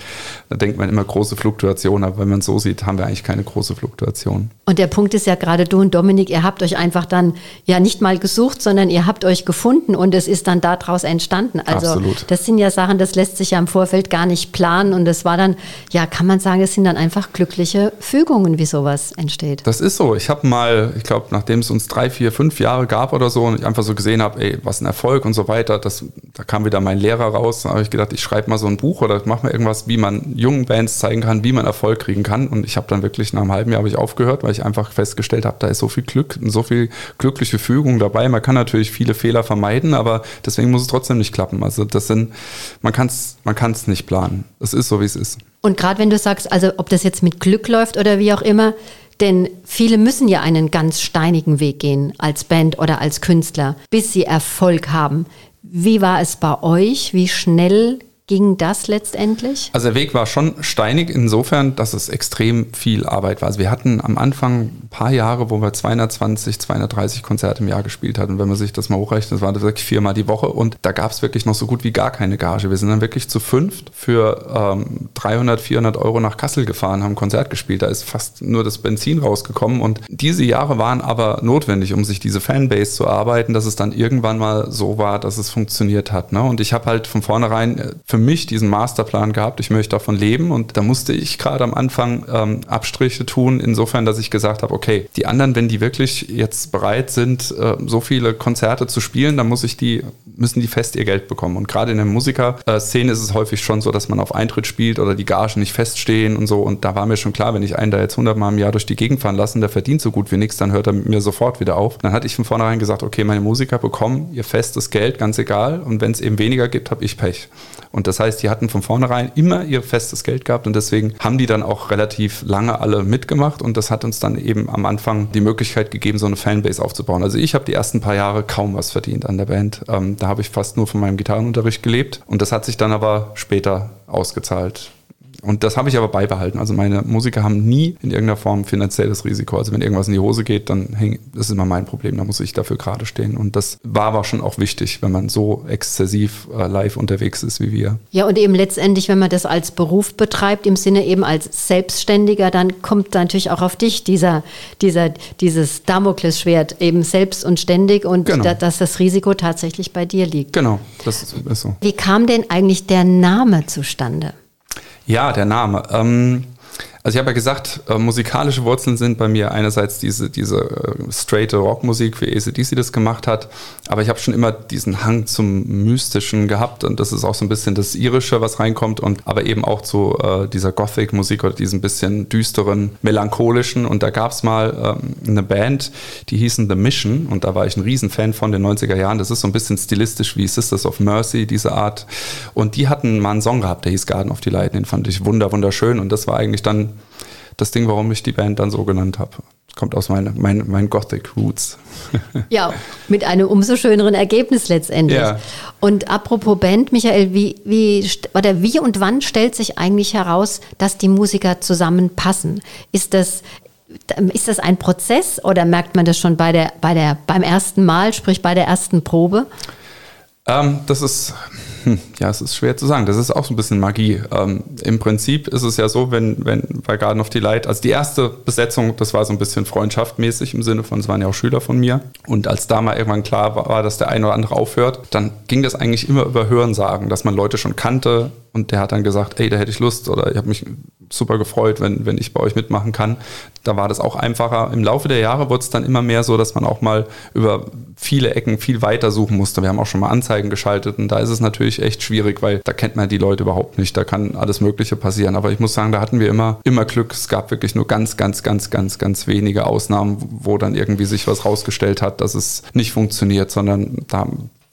Da denkt man immer große Fluktuation, aber wenn man es so sieht, haben wir eigentlich keine große Fluktuation. Und der Punkt ist ja gerade du und Dominik, ihr habt euch einfach dann ja nicht mal gesucht, sondern ihr habt euch gefunden und es ist dann daraus entstanden. Also Absolut. das sind ja Sachen, das lässt sich ja im Vorfeld gar nicht planen und es war dann, ja, kann man sagen, es sind dann einfach glückliche Fügungen, wie sowas entsteht. Das ist so. Ich habe mal, ich glaube, nachdem es uns drei, vier, fünf Jahre gab oder so und ich einfach so gesehen habe, ey, was ein Erfolg und so weiter, das, da kam wieder mein Lehrer raus. Da habe ich gedacht, ich schreibe mal so ein Buch oder mache mal irgendwas, wie man jungen Bands zeigen kann, wie man Erfolg kriegen kann. Und ich habe dann wirklich nach einem halben Jahr ich aufgehört, weil ich einfach festgestellt habe, da ist so viel Glück und so viel glückliche Fügung dabei. Man kann natürlich viele Fehler vermeiden, aber deswegen muss es trotzdem nicht klappen. Also das sind, man kann es man kann's nicht planen. Es ist so, wie es ist. Und gerade wenn du sagst, also ob das jetzt mit Glück läuft oder wie auch immer, denn viele müssen ja einen ganz steinigen Weg gehen als Band oder als Künstler, bis sie Erfolg haben. Wie war es bei euch? Wie schnell ging das letztendlich? Also der Weg war schon steinig insofern, dass es extrem viel Arbeit war. Also wir hatten am Anfang ein paar Jahre, wo wir 220, 230 Konzerte im Jahr gespielt hatten. Wenn man sich das mal hochrechnet, das war wirklich viermal die Woche und da gab es wirklich noch so gut wie gar keine Gage. Wir sind dann wirklich zu fünft für ähm, 300, 400 Euro nach Kassel gefahren, haben Konzert gespielt. Da ist fast nur das Benzin rausgekommen und diese Jahre waren aber notwendig, um sich diese Fanbase zu arbeiten, dass es dann irgendwann mal so war, dass es funktioniert hat. Ne? Und ich habe halt von vornherein äh, für mich diesen Masterplan gehabt, ich möchte davon leben und da musste ich gerade am Anfang ähm, Abstriche tun, insofern, dass ich gesagt habe, okay, die anderen, wenn die wirklich jetzt bereit sind, äh, so viele Konzerte zu spielen, dann muss ich die, müssen die fest ihr Geld bekommen. Und gerade in der Musikerszene ist es häufig schon so, dass man auf Eintritt spielt oder die Gagen nicht feststehen und so. Und da war mir schon klar, wenn ich einen da jetzt 100 Mal im Jahr durch die Gegend fahren lasse, der verdient so gut wie nichts, dann hört er mit mir sofort wieder auf. Dann hatte ich von vornherein gesagt, okay, meine Musiker bekommen ihr festes Geld, ganz egal. Und wenn es eben weniger gibt, habe ich Pech. Und das heißt, die hatten von vornherein immer ihr festes Geld gehabt und deswegen haben die dann auch relativ lange alle mitgemacht und das hat uns dann eben am Anfang die Möglichkeit gegeben, so eine Fanbase aufzubauen. Also ich habe die ersten paar Jahre kaum was verdient an der Band. Ähm, da habe ich fast nur von meinem Gitarrenunterricht gelebt und das hat sich dann aber später ausgezahlt. Und das habe ich aber beibehalten. Also meine Musiker haben nie in irgendeiner Form finanzielles Risiko. Also wenn irgendwas in die Hose geht, dann häng, das ist immer mein Problem. Da muss ich dafür gerade stehen. Und das war aber schon auch wichtig, wenn man so exzessiv äh, live unterwegs ist wie wir. Ja, und eben letztendlich, wenn man das als Beruf betreibt, im Sinne eben als Selbstständiger, dann kommt natürlich auch auf dich dieser, dieser, dieses Damoklesschwert eben selbst und ständig und genau. da, dass das Risiko tatsächlich bei dir liegt. Genau, das ist so. Wie kam denn eigentlich der Name zustande? Ja, der Name. Ähm, Also ich habe ja gesagt, äh, musikalische Wurzeln sind bei mir einerseits diese, diese äh, straight Rockmusik, wie ACDC das gemacht hat, aber ich habe schon immer diesen Hang zum Mystischen gehabt und das ist auch so ein bisschen das Irische, was reinkommt und aber eben auch zu äh, dieser Gothic-Musik oder diesem bisschen düsteren, melancholischen. Und da gab es mal ähm, eine Band, die hießen The Mission und da war ich ein Riesenfan von den 90er Jahren. Das ist so ein bisschen stilistisch wie Sisters of Mercy, diese Art. Und die hatten mal einen Song gehabt, der hieß Garden of Delight, den fand ich wunder, wunderschön. Und das war eigentlich dann das Ding, warum ich die Band dann so genannt habe. Kommt aus meinen mein, mein Gothic Roots. ja, mit einem umso schöneren Ergebnis letztendlich. Ja. Und apropos Band, Michael, wie, wie, oder wie und wann stellt sich eigentlich heraus, dass die Musiker zusammenpassen? Ist das, ist das ein Prozess oder merkt man das schon bei der, bei der, beim ersten Mal, sprich bei der ersten Probe? Ähm, das ist hm, ja, es ist schwer zu sagen. Das ist auch so ein bisschen Magie. Ähm, Im Prinzip ist es ja so, wenn, wenn bei Garden of Delight, also die erste Besetzung, das war so ein bisschen freundschaftmäßig im Sinne von, es waren ja auch Schüler von mir. Und als da mal irgendwann klar war, war dass der eine oder andere aufhört, dann ging das eigentlich immer über Hörensagen, dass man Leute schon kannte, und der hat dann gesagt, ey, da hätte ich Lust oder ich habe mich super gefreut, wenn, wenn ich bei euch mitmachen kann. Da war das auch einfacher. Im Laufe der Jahre wurde es dann immer mehr so, dass man auch mal über viele Ecken viel weiter suchen musste. Wir haben auch schon mal Anzeigen geschaltet und da ist es natürlich echt schwierig, weil da kennt man die Leute überhaupt nicht. Da kann alles Mögliche passieren. Aber ich muss sagen, da hatten wir immer, immer Glück. Es gab wirklich nur ganz, ganz, ganz, ganz, ganz wenige Ausnahmen, wo dann irgendwie sich was rausgestellt hat, dass es nicht funktioniert, sondern da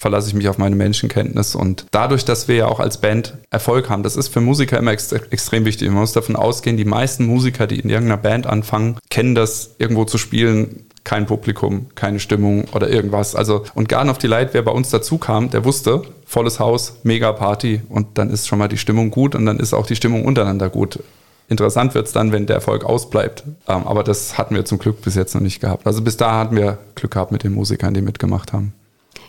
verlasse ich mich auf meine Menschenkenntnis. Und dadurch, dass wir ja auch als Band Erfolg haben, das ist für Musiker immer ex extrem wichtig. Man muss davon ausgehen, die meisten Musiker, die in irgendeiner Band anfangen, kennen das irgendwo zu spielen, kein Publikum, keine Stimmung oder irgendwas. Also, und Garden of Delight, wer bei uns dazu kam, der wusste, volles Haus, mega Party und dann ist schon mal die Stimmung gut und dann ist auch die Stimmung untereinander gut. Interessant wird es dann, wenn der Erfolg ausbleibt. Ähm, aber das hatten wir zum Glück bis jetzt noch nicht gehabt. Also bis da hatten wir Glück gehabt mit den Musikern, die mitgemacht haben.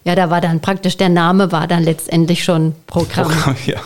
Ja, da war dann praktisch der Name war dann letztendlich schon Programm. Programm ja.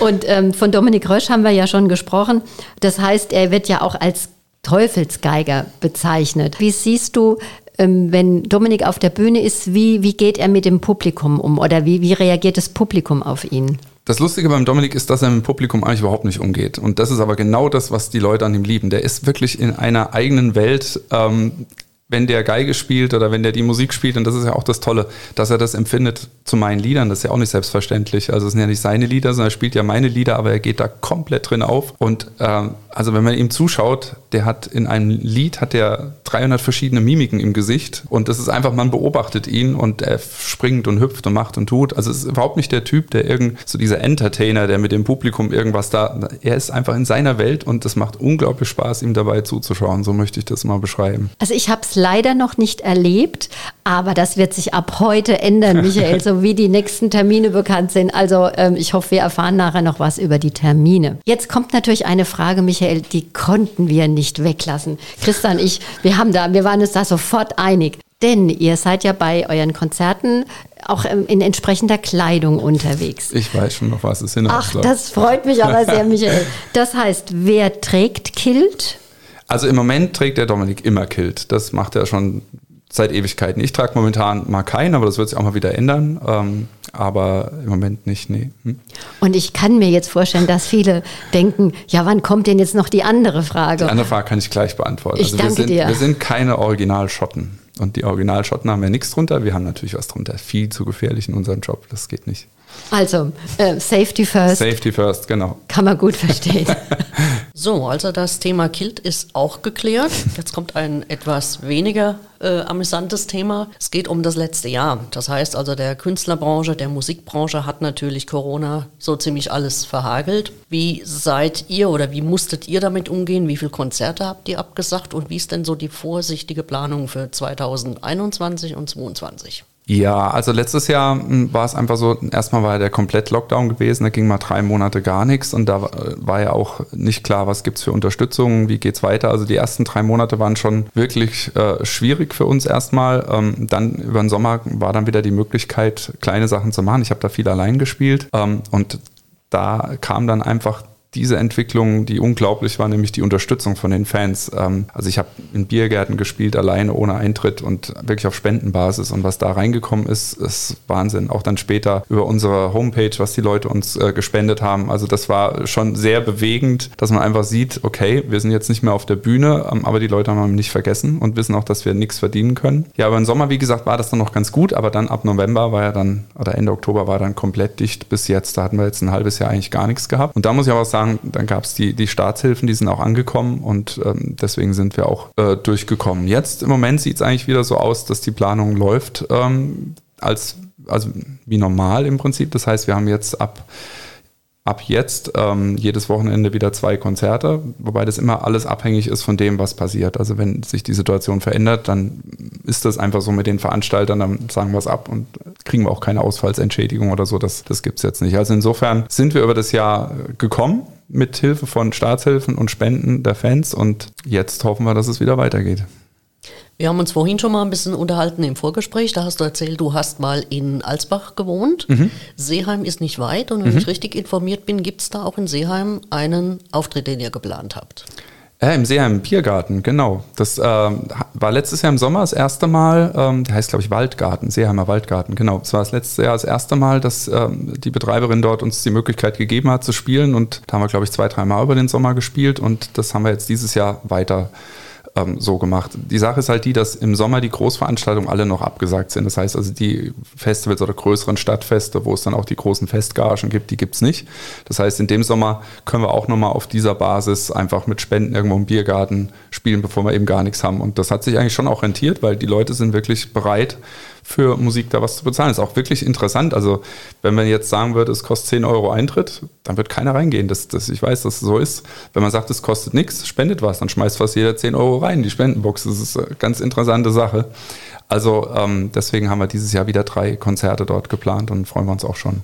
Und ähm, von Dominik Rösch haben wir ja schon gesprochen. Das heißt, er wird ja auch als Teufelsgeiger bezeichnet. Wie siehst du, ähm, wenn Dominik auf der Bühne ist, wie, wie geht er mit dem Publikum um oder wie, wie reagiert das Publikum auf ihn? Das Lustige beim Dominik ist, dass er mit dem Publikum eigentlich überhaupt nicht umgeht. Und das ist aber genau das, was die Leute an ihm lieben. Der ist wirklich in einer eigenen Welt. Ähm, wenn der Geige spielt oder wenn der die Musik spielt, und das ist ja auch das Tolle, dass er das empfindet zu meinen Liedern, das ist ja auch nicht selbstverständlich. Also es sind ja nicht seine Lieder, sondern er spielt ja meine Lieder, aber er geht da komplett drin auf. Und äh, also wenn man ihm zuschaut, der hat in einem Lied hat er 300 verschiedene Mimiken im Gesicht und das ist einfach, man beobachtet ihn und er springt und hüpft und macht und tut. Also es ist überhaupt nicht der Typ, der irgend so dieser Entertainer, der mit dem Publikum irgendwas da, er ist einfach in seiner Welt und es macht unglaublich Spaß, ihm dabei zuzuschauen. So möchte ich das mal beschreiben. Also ich habe es leider noch nicht erlebt, aber das wird sich ab heute ändern, Michael, so wie die nächsten Termine bekannt sind. Also ähm, ich hoffe, wir erfahren nachher noch was über die Termine. Jetzt kommt natürlich eine Frage, Michael, die konnten wir nicht weglassen. Christa und ich, wir haben da, wir waren uns da sofort einig. Denn ihr seid ja bei euren Konzerten auch ähm, in entsprechender Kleidung unterwegs. Ich weiß schon noch, was es hinaus Ach, das freut mich aber sehr, Michael. Das heißt, wer trägt Kilt? Also im Moment trägt der Dominik immer Kilt. Das macht er schon seit Ewigkeiten. Ich trage momentan mal keinen, aber das wird sich auch mal wieder ändern. Ähm, aber im Moment nicht, nee. Hm? Und ich kann mir jetzt vorstellen, dass viele denken, ja, wann kommt denn jetzt noch die andere Frage? Die andere Frage kann ich gleich beantworten. Ich also danke wir sind, dir. Wir sind keine Originalschotten. Und die Originalschotten haben ja nichts drunter. Wir haben natürlich was drunter. Viel zu gefährlich in unserem Job. Das geht nicht. Also, äh, Safety First. Safety First, genau. Kann man gut verstehen. so, also das Thema Kilt ist auch geklärt. Jetzt kommt ein etwas weniger äh, amüsantes Thema. Es geht um das letzte Jahr. Das heißt also, der Künstlerbranche, der Musikbranche hat natürlich Corona so ziemlich alles verhagelt. Wie seid ihr oder wie musstet ihr damit umgehen? Wie viele Konzerte habt ihr abgesagt und wie ist denn so die vorsichtige Planung für 2021 und 2022? Ja, also letztes Jahr hm, war es einfach so, erstmal war ja der komplett Lockdown gewesen, da ging mal drei Monate gar nichts und da war ja auch nicht klar, was gibt's für Unterstützung, wie geht's weiter. Also die ersten drei Monate waren schon wirklich äh, schwierig für uns erstmal. Ähm, dann über den Sommer war dann wieder die Möglichkeit, kleine Sachen zu machen. Ich habe da viel allein gespielt ähm, und da kam dann einfach diese Entwicklung, die unglaublich war, nämlich die Unterstützung von den Fans. Ähm, also ich habe in Biergärten gespielt, alleine ohne Eintritt und wirklich auf Spendenbasis. Und was da reingekommen ist, ist Wahnsinn. Auch dann später über unsere Homepage, was die Leute uns äh, gespendet haben. Also das war schon sehr bewegend, dass man einfach sieht, okay, wir sind jetzt nicht mehr auf der Bühne, ähm, aber die Leute haben nicht vergessen und wissen auch, dass wir nichts verdienen können. Ja, aber im Sommer, wie gesagt, war das dann noch ganz gut, aber dann ab November war ja dann, oder Ende Oktober war dann komplett dicht bis jetzt. Da hatten wir jetzt ein halbes Jahr eigentlich gar nichts gehabt. Und da muss ich aber sagen, sagen, dann gab es die, die Staatshilfen, die sind auch angekommen und ähm, deswegen sind wir auch äh, durchgekommen. Jetzt im Moment sieht es eigentlich wieder so aus, dass die Planung läuft ähm, als also wie normal im Prinzip. Das heißt, wir haben jetzt ab ab jetzt ähm, jedes Wochenende wieder zwei Konzerte, wobei das immer alles abhängig ist von dem, was passiert. Also wenn sich die Situation verändert, dann ist das einfach so mit den Veranstaltern, dann sagen wir es ab und kriegen wir auch keine Ausfallsentschädigung oder so. Das, das gibt es jetzt nicht. Also insofern sind wir über das Jahr gekommen mit Hilfe von Staatshilfen und Spenden der Fans und jetzt hoffen wir, dass es wieder weitergeht. Wir haben uns vorhin schon mal ein bisschen unterhalten im Vorgespräch. Da hast du erzählt, du hast mal in Alsbach gewohnt. Mhm. Seeheim ist nicht weit und wenn mhm. ich richtig informiert bin, gibt es da auch in Seeheim einen Auftritt, den ihr geplant habt. Ja, im Seeheim Biergarten, genau. Das äh, war letztes Jahr im Sommer das erste Mal, ähm, der heißt glaube ich Waldgarten, Seeheimer Waldgarten, genau. Das war das letzte Jahr das erste Mal, dass ähm, die Betreiberin dort uns die Möglichkeit gegeben hat zu spielen und da haben wir glaube ich zwei, drei Mal über den Sommer gespielt und das haben wir jetzt dieses Jahr weiter ähm, so gemacht. Die Sache ist halt die, dass im Sommer die Großveranstaltungen alle noch abgesagt sind. Das heißt also, die Festivals oder größeren Stadtfeste, wo es dann auch die großen Festgaragen gibt, die gibt es nicht. Das heißt, in dem Sommer können wir auch nochmal auf dieser Basis einfach mit Spenden irgendwo im Biergarten spielen, bevor wir eben gar nichts haben. Und das hat sich eigentlich schon auch rentiert, weil die Leute sind wirklich bereit, für Musik da was zu bezahlen. Ist auch wirklich interessant. Also, wenn man jetzt sagen würde, es kostet 10 Euro Eintritt, dann wird keiner reingehen. Das, das, ich weiß, dass es so ist. Wenn man sagt, es kostet nichts, spendet was, dann schmeißt fast jeder 10 Euro rein in die Spendenbox. Das ist eine ganz interessante Sache. Also, ähm, deswegen haben wir dieses Jahr wieder drei Konzerte dort geplant und freuen wir uns auch schon.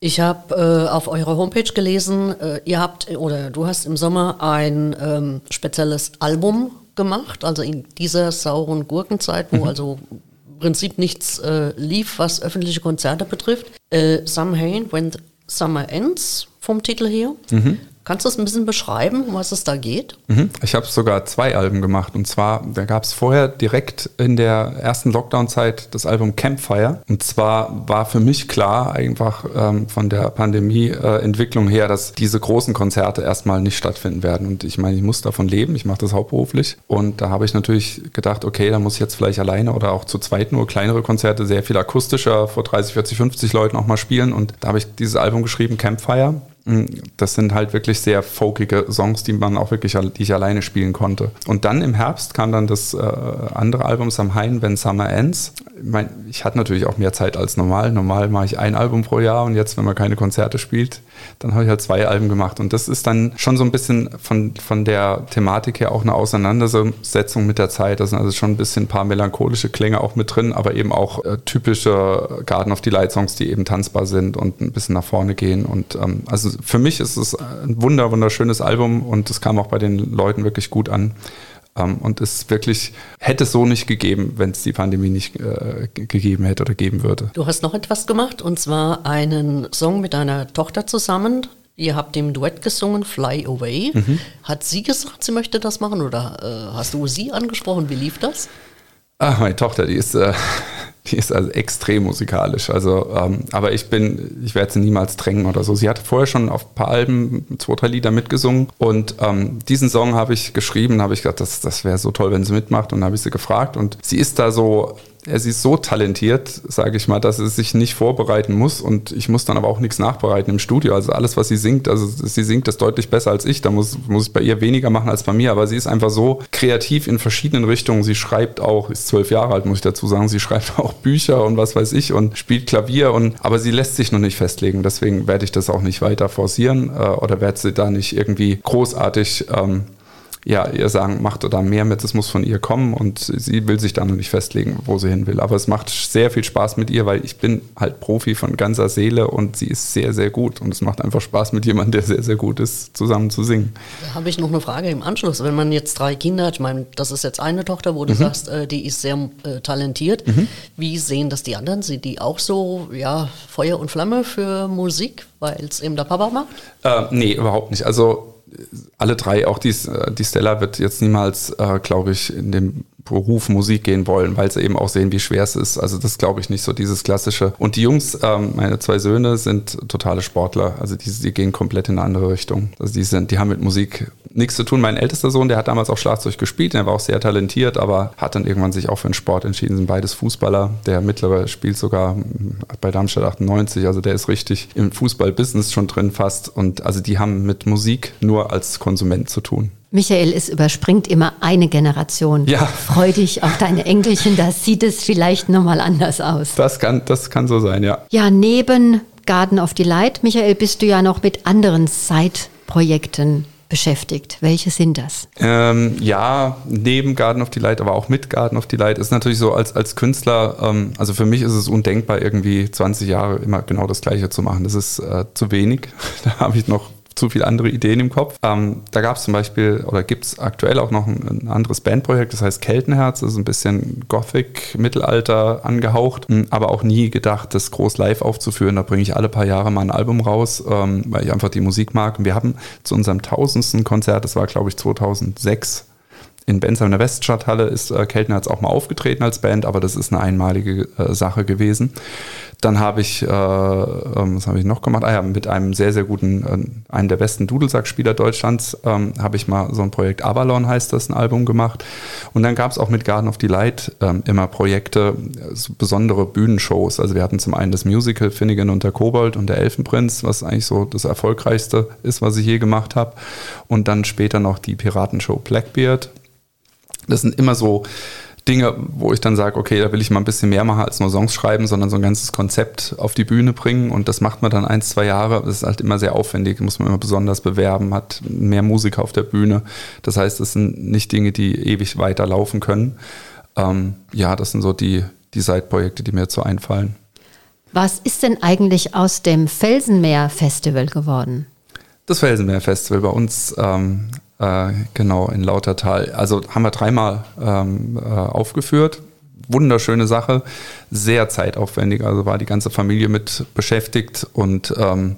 Ich habe äh, auf eurer Homepage gelesen, äh, ihr habt oder du hast im Sommer ein ähm, spezielles Album gemacht, also in dieser sauren Gurkenzeit, wo mhm. also im Prinzip nichts äh, lief, was öffentliche Konzerte betrifft. Äh, Samhain When Summer Ends vom Titel her. Mhm. Kannst du es ein bisschen beschreiben, um was es da geht? Mhm. Ich habe sogar zwei Alben gemacht. Und zwar, da gab es vorher direkt in der ersten Lockdown-Zeit das Album Campfire. Und zwar war für mich klar, einfach ähm, von der Pandemie-Entwicklung her, dass diese großen Konzerte erstmal nicht stattfinden werden. Und ich meine, ich muss davon leben, ich mache das hauptberuflich. Und da habe ich natürlich gedacht, okay, da muss ich jetzt vielleicht alleine oder auch zu zweit nur kleinere Konzerte, sehr viel akustischer, vor 30, 40, 50 Leuten auch mal spielen. Und da habe ich dieses Album geschrieben, Campfire. Mm, das sind halt wirklich sehr folkige Songs, die man auch wirklich, die ich alleine spielen konnte. Und dann im Herbst kam dann das äh, andere Album Samhain, When Summer Ends. Ich, mein, ich hatte natürlich auch mehr Zeit als normal. Normal mache ich ein Album pro Jahr und jetzt, wenn man keine Konzerte spielt, dann habe ich halt zwei Alben gemacht. Und das ist dann schon so ein bisschen von, von der Thematik her auch eine Auseinandersetzung mit der Zeit. Da sind also schon ein bisschen ein paar melancholische Klänge auch mit drin, aber eben auch äh, typische Garden of Delight Songs, die eben tanzbar sind und ein bisschen nach vorne gehen. Und ähm, also für mich ist es ein wunder, wunderschönes Album und es kam auch bei den Leuten wirklich gut an. Um, ähm, und es wirklich hätte es so nicht gegeben, wenn es die Pandemie nicht äh, gegeben hätte oder geben würde. Du hast noch etwas gemacht und zwar einen Song mit deiner Tochter zusammen. Ihr habt im Duett gesungen, Fly Away. Mhm. Hat sie gesagt, sie möchte das machen oder äh, hast du sie angesprochen? Wie lief das? Ach, meine Tochter, die ist, äh, die ist also extrem musikalisch. Also, ähm, aber ich bin, ich werde sie niemals drängen oder so. Sie hat vorher schon auf ein paar Alben zwei, drei Lieder mitgesungen und ähm, diesen Song habe ich geschrieben, habe ich gedacht, das, das wäre so toll, wenn sie mitmacht und habe ich sie gefragt und sie ist da so er ist so talentiert, sage ich mal, dass er sich nicht vorbereiten muss und ich muss dann aber auch nichts nachbereiten im Studio. Also alles, was sie singt, also sie singt das deutlich besser als ich. Da muss, muss ich bei ihr weniger machen als bei mir, aber sie ist einfach so kreativ in verschiedenen Richtungen. Sie schreibt auch, ist zwölf Jahre alt, muss ich dazu sagen, sie schreibt auch Bücher und was weiß ich und spielt Klavier und aber sie lässt sich noch nicht festlegen. Deswegen werde ich das auch nicht weiter forcieren äh, oder werde sie da nicht irgendwie großartig ähm, ja, ihr sagen, macht da mehr mit, es muss von ihr kommen und sie will sich da noch nicht festlegen, wo sie hin will. Aber es macht sehr viel Spaß mit ihr, weil ich bin halt Profi von ganzer Seele und sie ist sehr, sehr gut. Und es macht einfach Spaß mit jemandem, der sehr, sehr gut ist, zusammen zu singen. Da habe ich noch eine Frage im Anschluss. Wenn man jetzt drei Kinder hat, ich meine, das ist jetzt eine Tochter, wo du mhm. sagst, äh, die ist sehr äh, talentiert. Mhm. Wie sehen das die anderen? Sind die auch so, ja, Feuer und Flamme für Musik, weil es eben der Papa macht? Äh, nee, überhaupt nicht. Also alle drei, auch die, äh, die Stella wird jetzt niemals, äh, glaube ich, in dem Beruf Musik gehen wollen, weil sie eben auch sehen, wie schwer es ist. Also das glaube ich nicht so dieses klassische. Und die Jungs, ähm, meine zwei Söhne, sind totale Sportler. Also die, die gehen komplett in eine andere Richtung. Also die sind, die haben mit Musik nichts zu tun. Mein ältester Sohn, der hat damals auch Schlagzeug gespielt, der war auch sehr talentiert, aber hat dann irgendwann sich auch für den Sport entschieden. Sind beides Fußballer. Der mittlere spielt sogar bei Darmstadt 98, also der ist richtig im Fußball-Business schon drin fast. Und also die haben mit Musik nur als Konsument zu tun. Michael, es überspringt immer eine Generation. Ja. Freu dich auf deine Enkelchen, da sieht es vielleicht nochmal anders aus. Das kann, das kann so sein, ja. Ja, neben Garden of Delight, Michael, bist du ja noch mit anderen Side-Projekten beschäftigt. Welche sind das? Ähm, ja, neben Garden of Delight, aber auch mit Garden of Delight ist natürlich so als, als Künstler, ähm, also für mich ist es undenkbar, irgendwie 20 Jahre immer genau das Gleiche zu machen. Das ist äh, zu wenig. Da habe ich noch zu viele andere Ideen im Kopf. Ähm, da gab es zum Beispiel oder gibt es aktuell auch noch ein, ein, anderes Bandprojekt, das heißt Keltenherz. Das ist ein bisschen Gothic, Mittelalter angehaucht, hm, aber auch nie gedacht, das groß live aufzuführen. Da bringe ich alle paar Jahre mal ein Album raus, ähm, weil ich einfach die Musik mag. Und wir haben zu unserem tausendsten Konzert, das war glaube ich 2006, in Bensheim in der Weststadthalle ist äh, Keltenherz auch mal aufgetreten als Band, aber das ist eine einmalige äh, Sache gewesen. Dann habe ich, äh, ähm, was habe ich noch gemacht? Ah ja, mit einem sehr, sehr guten, äh, einem der besten Dudelsackspieler Deutschlands, ähm, habe ich mal so ein Projekt Avalon heißt das, ein Album gemacht. Und dann gab es auch mit Garden of Delight ähm, immer Projekte, so besondere Bühnenshows. Also wir hatten zum einen das Musical Finnegan und der Kobold und der Elfenprinz, was eigentlich so das erfolgreichste ist, was ich je gemacht habe. Und dann später noch die Piratenshow Blackbeard. Das sind immer so Dinge, wo ich dann sage, okay, da will ich mal ein bisschen mehr machen als nur Songs schreiben, sondern so ein ganzes Konzept auf die Bühne bringen. Und das macht man dann ein, zwei Jahre. Das ist halt immer sehr aufwendig, muss man immer besonders bewerben, hat mehr Musiker auf der Bühne. Das heißt, es sind nicht Dinge, die ewig weiterlaufen können. Ähm, ja, das sind so die, die Side-Projekte, die mir jetzt so einfallen. Was ist denn eigentlich aus dem Felsenmeer-Festival geworden? Das Felsenmeer-Festival bei uns ähm, äh, genau, in Lautertal. Also haben wir dreimal ähm, äh, aufgeführt. Wunderschöne Sache, sehr zeitaufwendig. Also war die ganze Familie mit beschäftigt und ähm,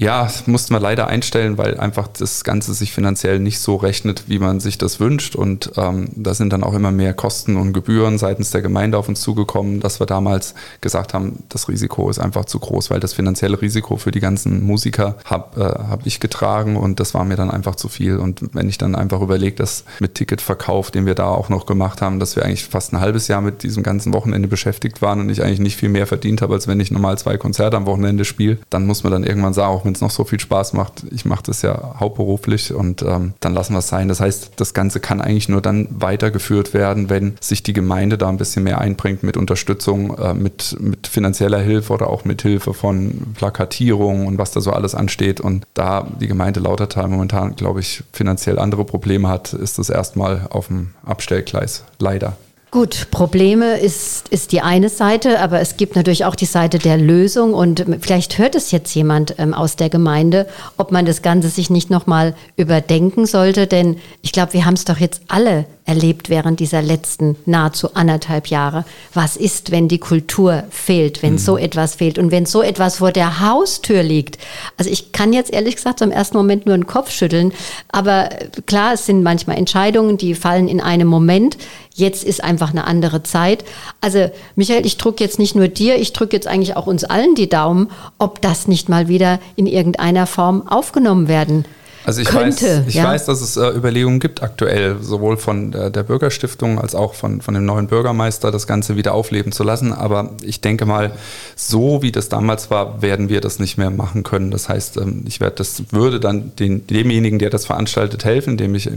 ja, mussten wir leider einstellen, weil einfach das Ganze sich finanziell nicht so rechnet, wie man sich das wünscht. Und ähm, da sind dann auch immer mehr Kosten und Gebühren seitens der Gemeinde auf uns zugekommen, dass wir damals gesagt haben, das Risiko ist einfach zu groß, weil das finanzielle Risiko für die ganzen Musiker habe äh, hab ich getragen und das war mir dann einfach zu viel. Und wenn ich dann einfach überlege, dass mit Ticketverkauf, den wir da auch noch gemacht haben, dass wir eigentlich fast ein halbes Jahr mit diesem ganzen Wochenende beschäftigt waren und ich eigentlich nicht viel mehr verdient habe, als wenn ich normal zwei Konzerte am Wochenende spiele, dann muss man dann irgendwann sagen, auch wenn es noch so viel Spaß macht. Ich mache das ja hauptberuflich und ähm, dann lassen wir es sein. Das heißt, das Ganze kann eigentlich nur dann weitergeführt werden, wenn sich die Gemeinde da ein bisschen mehr einbringt mit Unterstützung, äh, mit, mit finanzieller Hilfe oder auch mit Hilfe von Plakatierung und was da so alles ansteht. Und da die Gemeinde Lautertal momentan, glaube ich, finanziell andere Probleme hat, ist das erstmal auf dem Abstellgleis. Leider. Gut, Probleme ist, ist die eine Seite, aber es gibt natürlich auch die Seite der Lösung. Und vielleicht hört es jetzt jemand ähm, aus der Gemeinde, ob man das Ganze sich nicht nochmal überdenken sollte, denn ich glaube, wir haben es doch jetzt alle erlebt während dieser letzten nahezu anderthalb Jahre. Was ist, wenn die Kultur fehlt, wenn mhm. so etwas fehlt und wenn so etwas vor der Haustür liegt? Also ich kann jetzt ehrlich gesagt im ersten Moment nur den Kopf schütteln, aber klar, es sind manchmal Entscheidungen, die fallen in einem Moment. Jetzt ist einfach eine andere Zeit. Also Michael, ich drücke jetzt nicht nur dir, ich drücke jetzt eigentlich auch uns allen die Daumen, ob das nicht mal wieder in irgendeiner Form aufgenommen werden also ich, könnte, weiß, ich ja? weiß, dass es äh, Überlegungen gibt aktuell, sowohl von der, der, Bürgerstiftung als auch von, von dem neuen Bürgermeister, das Ganze wieder aufleben zu lassen. Aber ich denke mal, so wie das damals war, werden wir das nicht mehr machen können. Das heißt, ähm, ich werde das würde dann den, demjenigen, der das veranstaltet, helfen, indem ich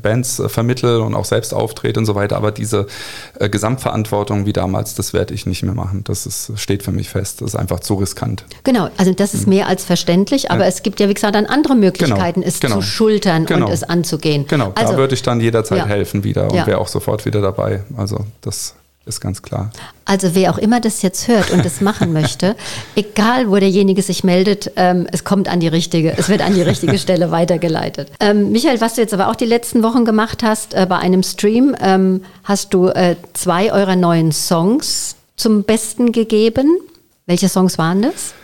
Bands äh, vermittle und auch selbst auftrete und so weiter. Aber diese äh, Gesamtverantwortung wie damals, das werde ich nicht mehr machen. Das ist, steht für mich fest. Das ist einfach zu riskant. Genau, also das ist hm. mehr als verständlich, aber ja. es gibt ja, wie gesagt, dann andere Möglichkeiten. Genau es Genau. zu schultern Genau. und es anzugehen. Genau, also, da würde ich dann jederzeit ja. helfen wieder und Ja. wäre auch sofort wieder dabei. Also das ist ganz klar. Also wer auch immer das jetzt hört und das machen möchte, egal wo derjenige sich meldet, ähm, es kommt an die richtige, es wird an die richtige Stelle weitergeleitet. Ähm, Michael, was du jetzt aber auch die letzten Wochen gemacht hast, äh, bei einem Stream, ähm, hast du äh, zwei eurer neuen Songs zum Besten gegeben. Welche Songs waren das?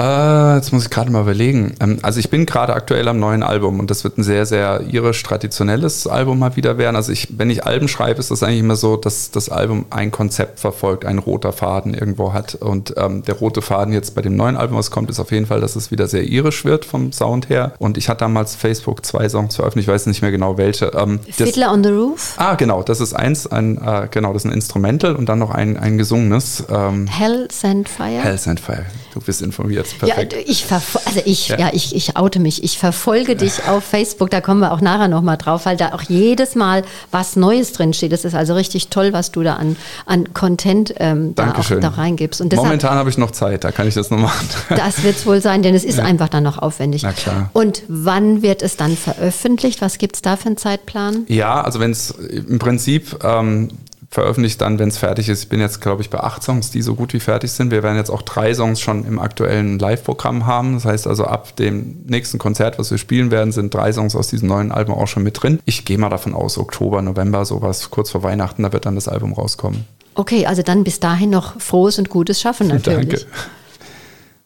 Äh, jetzt muss ich gerade mal überlegen. Ähm, also ich bin gerade aktuell am neuen Album und das wird ein sehr, sehr irisch-traditionelles Album mal wieder werden. Also ich, wenn ich Alben schreibe, ist das eigentlich immer so, dass das Album ein Konzept verfolgt, ein roter Faden irgendwo hat. Und ähm, der rote Faden jetzt bei dem neuen Album, was kommt, ist auf jeden Fall, dass es wieder sehr irisch wird vom Sound her. Und ich hatte damals Facebook zwei Songs veröffentlicht, ich weiß nicht mehr genau welche. Ähm, Fiddler on the Roof, Ah, genau, das ist eins, ein, äh, genau, das ist ein Instrumental und dann noch ein, ein gesungenes. Ähm, Hell Send Fire. Hell Sent Fire. Du bist informiert. Ja, Perfekt. ich verfol- also ich, ja. Ja. ich, ich oute mich. Ich verfolge dich auf Facebook, da kommen wir auch nachher nochmal drauf, weil da auch jedes Mal was Neues drin steht. Das ist also richtig toll, was du da an, an Content ähm, da auch da reingibst. Und deshalb, Momentan habe ich noch Zeit, da kann ich das noch machen. das wird es wohl sein, denn es ist einfach dann noch aufwendig. Na klar. Und wann wird es dann veröffentlicht? Was gibt es da für einen Zeitplan? Ja, also wenn es im Prinzip ähm, veröffentlicht dann, wenn es fertig ist. Ich bin jetzt, glaube ich, bei acht Songs, die so gut wie fertig sind. Wir werden jetzt auch drei Songs schon im aktuellen Live-Programm haben. Das heißt also, ab dem nächsten Konzert, was wir spielen werden, sind drei Songs aus diesem neuen Album auch schon mit drin. Ich gehe mal davon aus, Oktober, November, sowas, kurz vor Weihnachten, da wird dann das Album rauskommen. Okay, also dann bis dahin noch frohes und gutes Schaffen natürlich. Danke.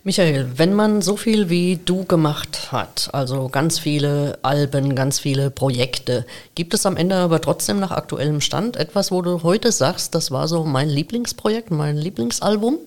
Michael, wenn man so viel wie du gemacht hat, also ganz viele Alben, ganz viele Projekte, gibt es am Ende aber trotzdem nach aktuellem Stand etwas, wo du heute sagst, das war so mein Lieblingsprojekt, mein Lieblingsalbum?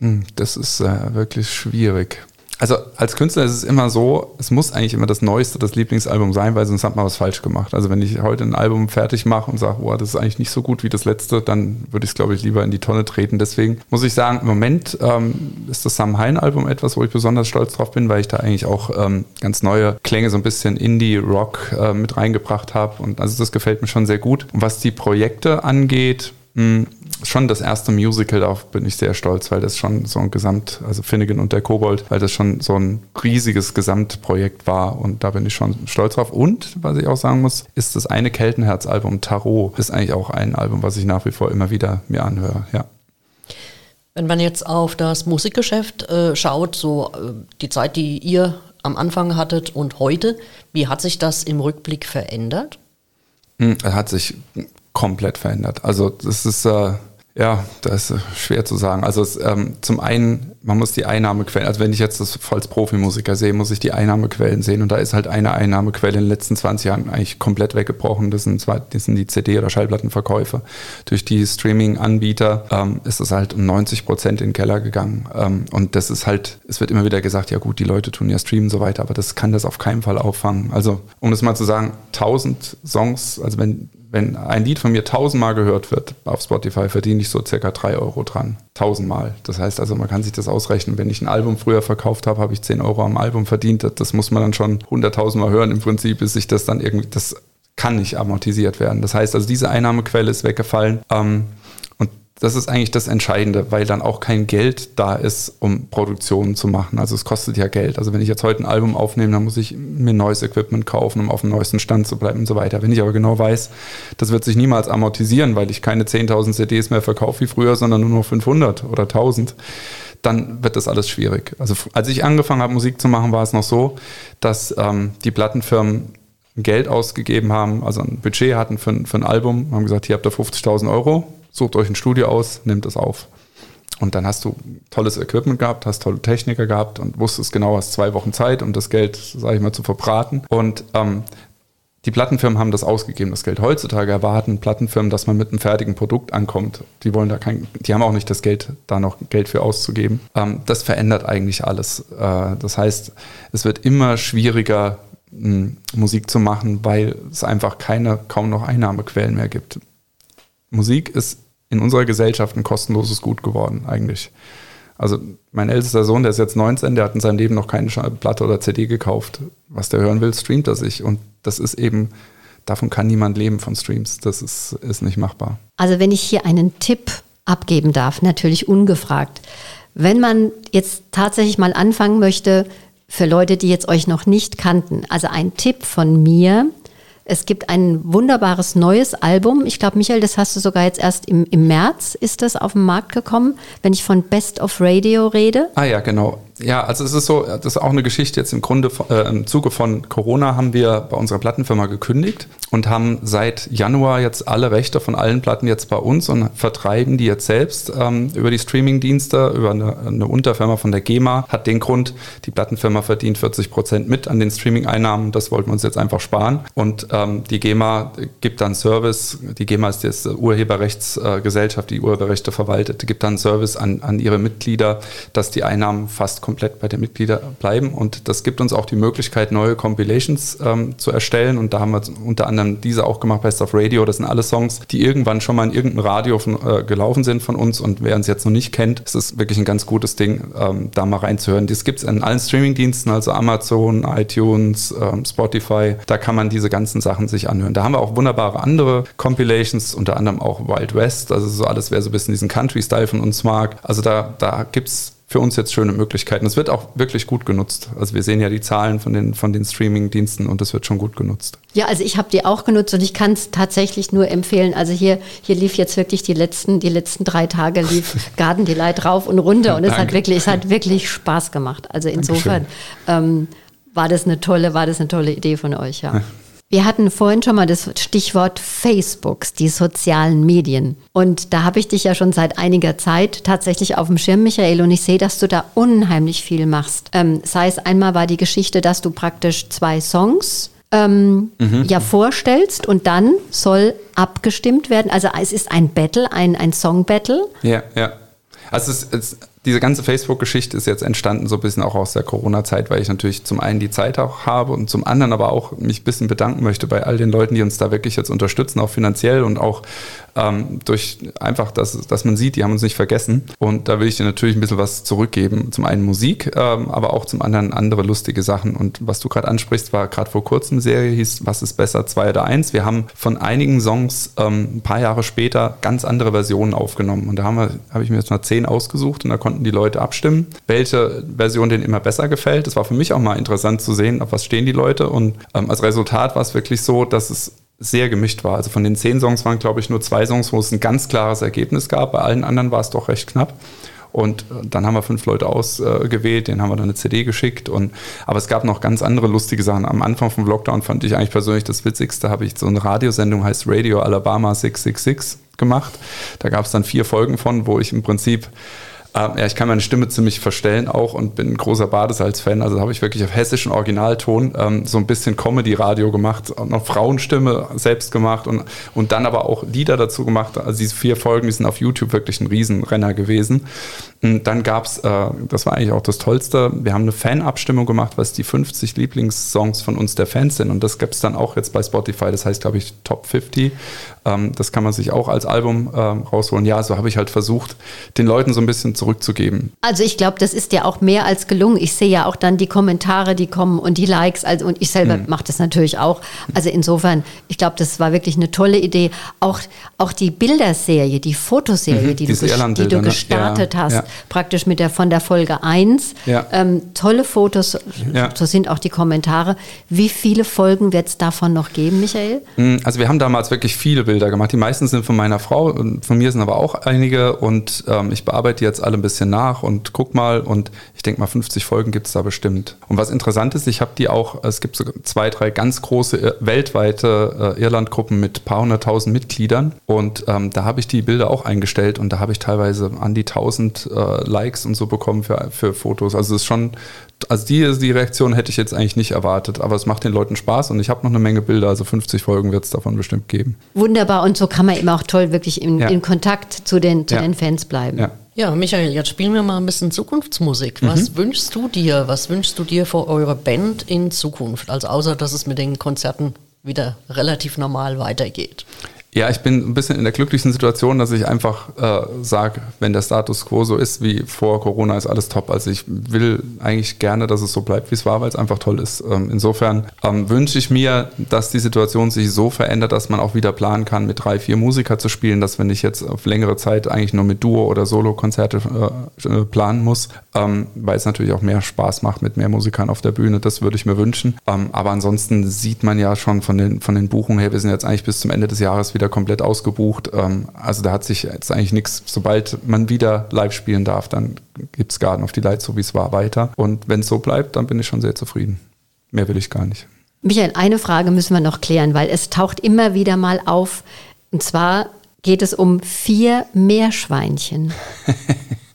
Hm, Das ist äh, wirklich schwierig. Also als Künstler ist es immer so, es muss eigentlich immer das Neueste, das Lieblingsalbum sein, weil sonst hat man was falsch gemacht. Also wenn ich heute ein Album fertig mache und sage, boah, das ist eigentlich nicht so gut wie das letzte, dann würde ich es, glaube ich, lieber in die Tonne treten. Deswegen muss ich sagen, im Moment ähm, ist das Sam Hein-Album etwas, wo ich besonders stolz drauf bin, weil ich da eigentlich auch ähm, ganz neue Klänge, so ein bisschen Indie-Rock äh, mit reingebracht habe. Und also das gefällt mir schon sehr gut. Und was die Projekte angeht, mh, schon das erste Musical, darauf bin ich sehr stolz, weil das schon so ein Gesamt, also Finnegan und der Kobold, weil das schon so ein riesiges Gesamtprojekt war und da bin ich schon stolz drauf. Und was ich auch sagen muss, ist das eine Keltenherz-Album Tarot, ist eigentlich auch ein Album, was ich nach wie vor immer wieder mir anhöre, ja. Wenn man jetzt auf das Musikgeschäft äh, schaut, so äh, die Zeit, die ihr am Anfang hattet und heute, wie hat sich das im Rückblick verändert? Hm, Er hat sich komplett verändert. Also das ist äh, ja, das ist schwer zu sagen. Also es, ähm, zum einen, man muss die Einnahmequellen, also wenn ich jetzt das als Profimusiker sehe, muss ich die Einnahmequellen sehen und da ist halt eine Einnahmequelle in den letzten 20 Jahren eigentlich komplett weggebrochen. Das sind, zwar, das sind die CD- oder Schallplattenverkäufe. Durch die Streaming-Anbieter ähm, ist es halt um 90 Prozent in den Keller gegangen. Ähm, und das ist halt, es wird immer wieder gesagt, ja gut, die Leute tun ja streamen und so weiter, aber das kann das auf keinen Fall auffangen. Also um das mal zu sagen, 1000 Songs, also wenn wenn ein Lied von mir tausendmal gehört wird auf Spotify, verdiene ich so circa drei Euro dran. Tausendmal. Das heißt also, man kann sich das ausrechnen. Wenn ich ein Album früher verkauft habe, habe ich 10 Euro am Album verdient. Das, muss man dann schon hunderttausendmal hören im Prinzip, bis sich das dann irgendwie, das kann nicht amortisiert werden. Das heißt also, diese Einnahmequelle ist weggefallen. Ähm, das ist eigentlich das Entscheidende, weil dann auch kein Geld da ist, um Produktionen zu machen. Also es kostet ja Geld. Also wenn ich jetzt heute ein Album aufnehme, dann muss ich mir neues Equipment kaufen, um auf dem neuesten Stand zu bleiben und so weiter. Wenn ich aber genau weiß, das wird sich niemals amortisieren, weil ich keine 10.000 CDs mehr verkaufe wie früher, sondern nur noch 500 oder 1000, dann wird das alles schwierig. Also als ich angefangen habe, Musik zu machen, war es noch so, dass ähm, die Plattenfirmen Geld ausgegeben haben, also ein Budget hatten für, für ein Album, haben gesagt, hier habt ihr 50.000 Euro, sucht euch ein Studio aus, nehmt es auf. Und dann hast du tolles Equipment gehabt, hast tolle Techniker gehabt und wusstest genau, hast zwei Wochen Zeit, um das Geld, sage ich mal, zu verbraten. Und ähm, die Plattenfirmen haben das ausgegeben, das Geld. Heutzutage erwarten Plattenfirmen, dass man mit einem fertigen Produkt ankommt. Die wollen da kein, die haben auch nicht das Geld, da noch Geld für auszugeben. Ähm, das verändert eigentlich alles. Äh, das heißt, es wird immer schwieriger, mh, Musik zu machen, weil es einfach keine, kaum noch Einnahmequellen mehr gibt. Musik ist in unserer Gesellschaft ein kostenloses Gut geworden, eigentlich. Also mein ältester Sohn, der ist jetzt 19, der hat in seinem Leben noch keine Platte oder CD gekauft. Was der hören will, streamt er sich. Und das ist eben, davon kann niemand leben von Streams. Das ist, ist nicht machbar. Also wenn ich hier einen Tipp abgeben darf, natürlich ungefragt. Wenn man jetzt tatsächlich mal anfangen möchte, für Leute, die jetzt euch noch nicht kannten, also ein Tipp von mir. Es gibt ein wunderbares neues Album. Ich glaube, Michael, das hast du sogar jetzt erst im, im März ist das auf den Markt gekommen, wenn ich von Best of Radio rede. Ah ja, genau. Ja, also es ist so, das ist auch eine Geschichte jetzt im Grunde, äh, im Zuge von Corona haben wir bei unserer Plattenfirma gekündigt und haben seit Januar jetzt alle Rechte von allen Platten jetzt bei uns und vertreiben die jetzt selbst ähm, über die Streamingdienste, über eine, eine, Unterfirma von der GEMA. Hat den Grund, die Plattenfirma verdient 40 Prozent mit an den Streaming-Einnahmen, das wollten wir uns jetzt einfach sparen. Und ähm, die GEMA gibt dann Service, die GEMA ist jetzt Urheberrechtsgesellschaft, die Urheberrechte verwaltet, gibt dann Service an, an ihre Mitglieder, dass die Einnahmen fast komplett bei den Mitgliedern bleiben. Und das gibt uns auch die Möglichkeit, neue Compilations ähm, zu erstellen. Und da haben wir unter anderem diese auch gemacht, Best of Radio. Das sind alle Songs, die irgendwann schon mal in irgendeinem Radio von, äh, gelaufen sind von uns. Und wer uns jetzt noch nicht kennt, ist es wirklich ein ganz gutes Ding, ähm, da mal reinzuhören. Das gibt es in allen Streamingdiensten, also Amazon, iTunes, ähm, Spotify. Da kann man diese ganzen Sachen sich anhören. Da haben wir auch wunderbare andere Compilations, unter anderem auch Wild West. Also so alles, wer so ein bisschen diesen Country-Style von uns mag. Also da, da gibt es für uns jetzt schöne Möglichkeiten. Es wird auch wirklich gut genutzt. Also wir sehen ja die Zahlen von den, von den Streaming-Diensten und es wird schon gut genutzt. Ja, also ich habe die auch genutzt und ich kann es tatsächlich nur empfehlen. Also hier, hier lief jetzt wirklich die letzten, die letzten drei Tage lief Garden Delight rauf und runter und es hat wirklich, es hat wirklich Spaß gemacht. Also insofern ähm, war das eine tolle, war das eine tolle Idee von euch, ja. Wir hatten vorhin schon mal das Stichwort Facebooks, die sozialen Medien. Und da habe ich dich ja schon seit einiger Zeit tatsächlich auf dem Schirm, Michael, und ich sehe, dass du da unheimlich viel machst. Ähm, sei es einmal war die Geschichte, dass du praktisch zwei Songs ähm, mhm. ja vorstellst und dann soll abgestimmt werden. Also es ist ein Battle, ein, ein Song-Battle. Ja, ja. Also es, es diese ganze Facebook-Geschichte ist jetzt entstanden so ein bisschen auch aus der Corona-Zeit, weil ich natürlich zum einen die Zeit auch habe und zum anderen aber auch mich ein bisschen bedanken möchte bei all den Leuten, die uns da wirklich jetzt unterstützen, auch finanziell und auch ähm, durch einfach, dass, dass man sieht, die haben uns nicht vergessen. Und da will ich dir natürlich ein bisschen was zurückgeben. Zum einen Musik, ähm, aber auch zum anderen andere lustige Sachen. Und was du gerade ansprichst, war gerade vor kurzem Serie, hieß Was ist besser, zwei oder eins. Wir haben von einigen Songs ähm, ein paar Jahre später ganz andere Versionen aufgenommen. Und da haben wir, habe ich mir jetzt mal zehn ausgesucht und da konnten die Leute abstimmen, welche Version denen immer besser gefällt. Das war für mich auch mal interessant zu sehen, auf was stehen die Leute. Und ähm, als Resultat war es wirklich so, dass es sehr gemischt war. Also von den zehn Songs waren, glaube ich, nur zwei Songs, wo es ein ganz klares Ergebnis gab. Bei allen anderen war es doch recht knapp. Und äh, dann haben wir fünf Leute ausgewählt, denen haben wir dann eine CD geschickt. Und, aber es gab noch ganz andere lustige Sachen. Am Anfang vom Lockdown fand ich eigentlich persönlich das Witzigste, habe ich so eine Radiosendung, heißt Radio Alabama 666 gemacht. Da gab es dann vier Folgen von, wo ich im Prinzip ähm, ja, ich kann meine Stimme ziemlich verstellen auch und bin ein großer Badesalz-Fan. Also habe ich wirklich auf hessischen Originalton ähm, so ein bisschen Comedy-Radio gemacht und noch Frauenstimme selbst gemacht und, und dann aber auch Lieder dazu gemacht. Also diese vier Folgen, die sind auf YouTube wirklich ein Riesenrenner gewesen. Dann gab es, äh, das war eigentlich auch das Tollste, wir haben eine Fanabstimmung gemacht, was die 50 Lieblingssongs von uns der Fans sind. Und das gibt es dann auch jetzt bei Spotify, das heißt, glaube ich, Top 50. Ähm, das kann man sich auch als Album ähm, rausholen. Ja, so habe ich halt versucht, den Leuten so ein bisschen zurückzugeben. Also ich glaube, das ist ja auch mehr als gelungen. Ich sehe ja auch dann die Kommentare, die kommen und die Likes. Also und ich selber hm. mache das natürlich auch. Also insofern, ich glaube, das war wirklich eine tolle Idee. Auch, auch die Bilderserie, die Fotoserie, mhm, die, du, die, du, ne? gestartet ja, hast, ja. Praktisch mit der von der Folge 1. Ja. Ähm, tolle Fotos, so sind auch die Kommentare. Wie viele Folgen wird es davon noch geben, Michael? Hm, also wir haben damals wirklich viele Bilder gemacht. Die meisten sind von meiner Frau und von mir sind aber auch einige und ähm, ich bearbeite jetzt alle ein bisschen nach und guck mal und ich denke mal 50 Folgen gibt es da bestimmt. Und was interessant ist, ich habe die auch, es gibt so zwei, drei ganz große äh, weltweite äh, Irlandgruppen mit ein paar hunderttausend Mitgliedern und ähm, da habe ich die Bilder auch eingestellt und da habe ich teilweise an die tausend äh, Likes und so bekommen für, für Fotos. Also es ist schon also die, die Reaktion hätte ich jetzt eigentlich nicht erwartet, aber es macht den Leuten Spaß und ich habe noch eine Menge Bilder, also 50 Folgen wird es davon bestimmt geben. Wunderbar und so kann man eben auch toll wirklich in, ja. in Kontakt zu, den, zu ja. den Fans bleiben. Ja. Ja, Michael, jetzt spielen wir mal ein bisschen Zukunftsmusik. Was mhm. wünschst du dir? Was wünschst du dir für eure Band in Zukunft? Also außer, dass es mit den Konzerten wieder relativ normal weitergeht. Ja, ich bin ein bisschen in der glücklichen Situation, dass ich einfach äh, sage, wenn der Status quo so ist wie vor Corona, ist alles top. Also ich will eigentlich gerne, dass es so bleibt, wie es war, weil es einfach toll ist. Ähm, insofern ähm, wünsche ich mir, dass die Situation sich so verändert, dass man auch wieder planen kann, mit drei, vier Musiker zu spielen, dass wenn ich jetzt auf längere Zeit eigentlich nur mit Duo- oder Solo-Konzerte äh, planen muss, ähm, weil es natürlich auch mehr Spaß macht mit mehr Musikern auf der Bühne. Das würde ich mir wünschen. Ähm, aber ansonsten sieht man ja schon von den, von den Buchungen her, wir sind jetzt eigentlich bis zum Ende des Jahres wieder wieder komplett ausgebucht. Ähm, also da hat sich jetzt eigentlich nichts, sobald man wieder live spielen darf, dann gibt es Garden of die Light, so wie es war, weiter. Und wenn es so bleibt, dann bin ich schon sehr zufrieden. Mehr will ich gar nicht. Michael, eine Frage müssen wir noch klären, weil es taucht immer wieder mal auf. Und zwar geht es um vier Meerschweinchen.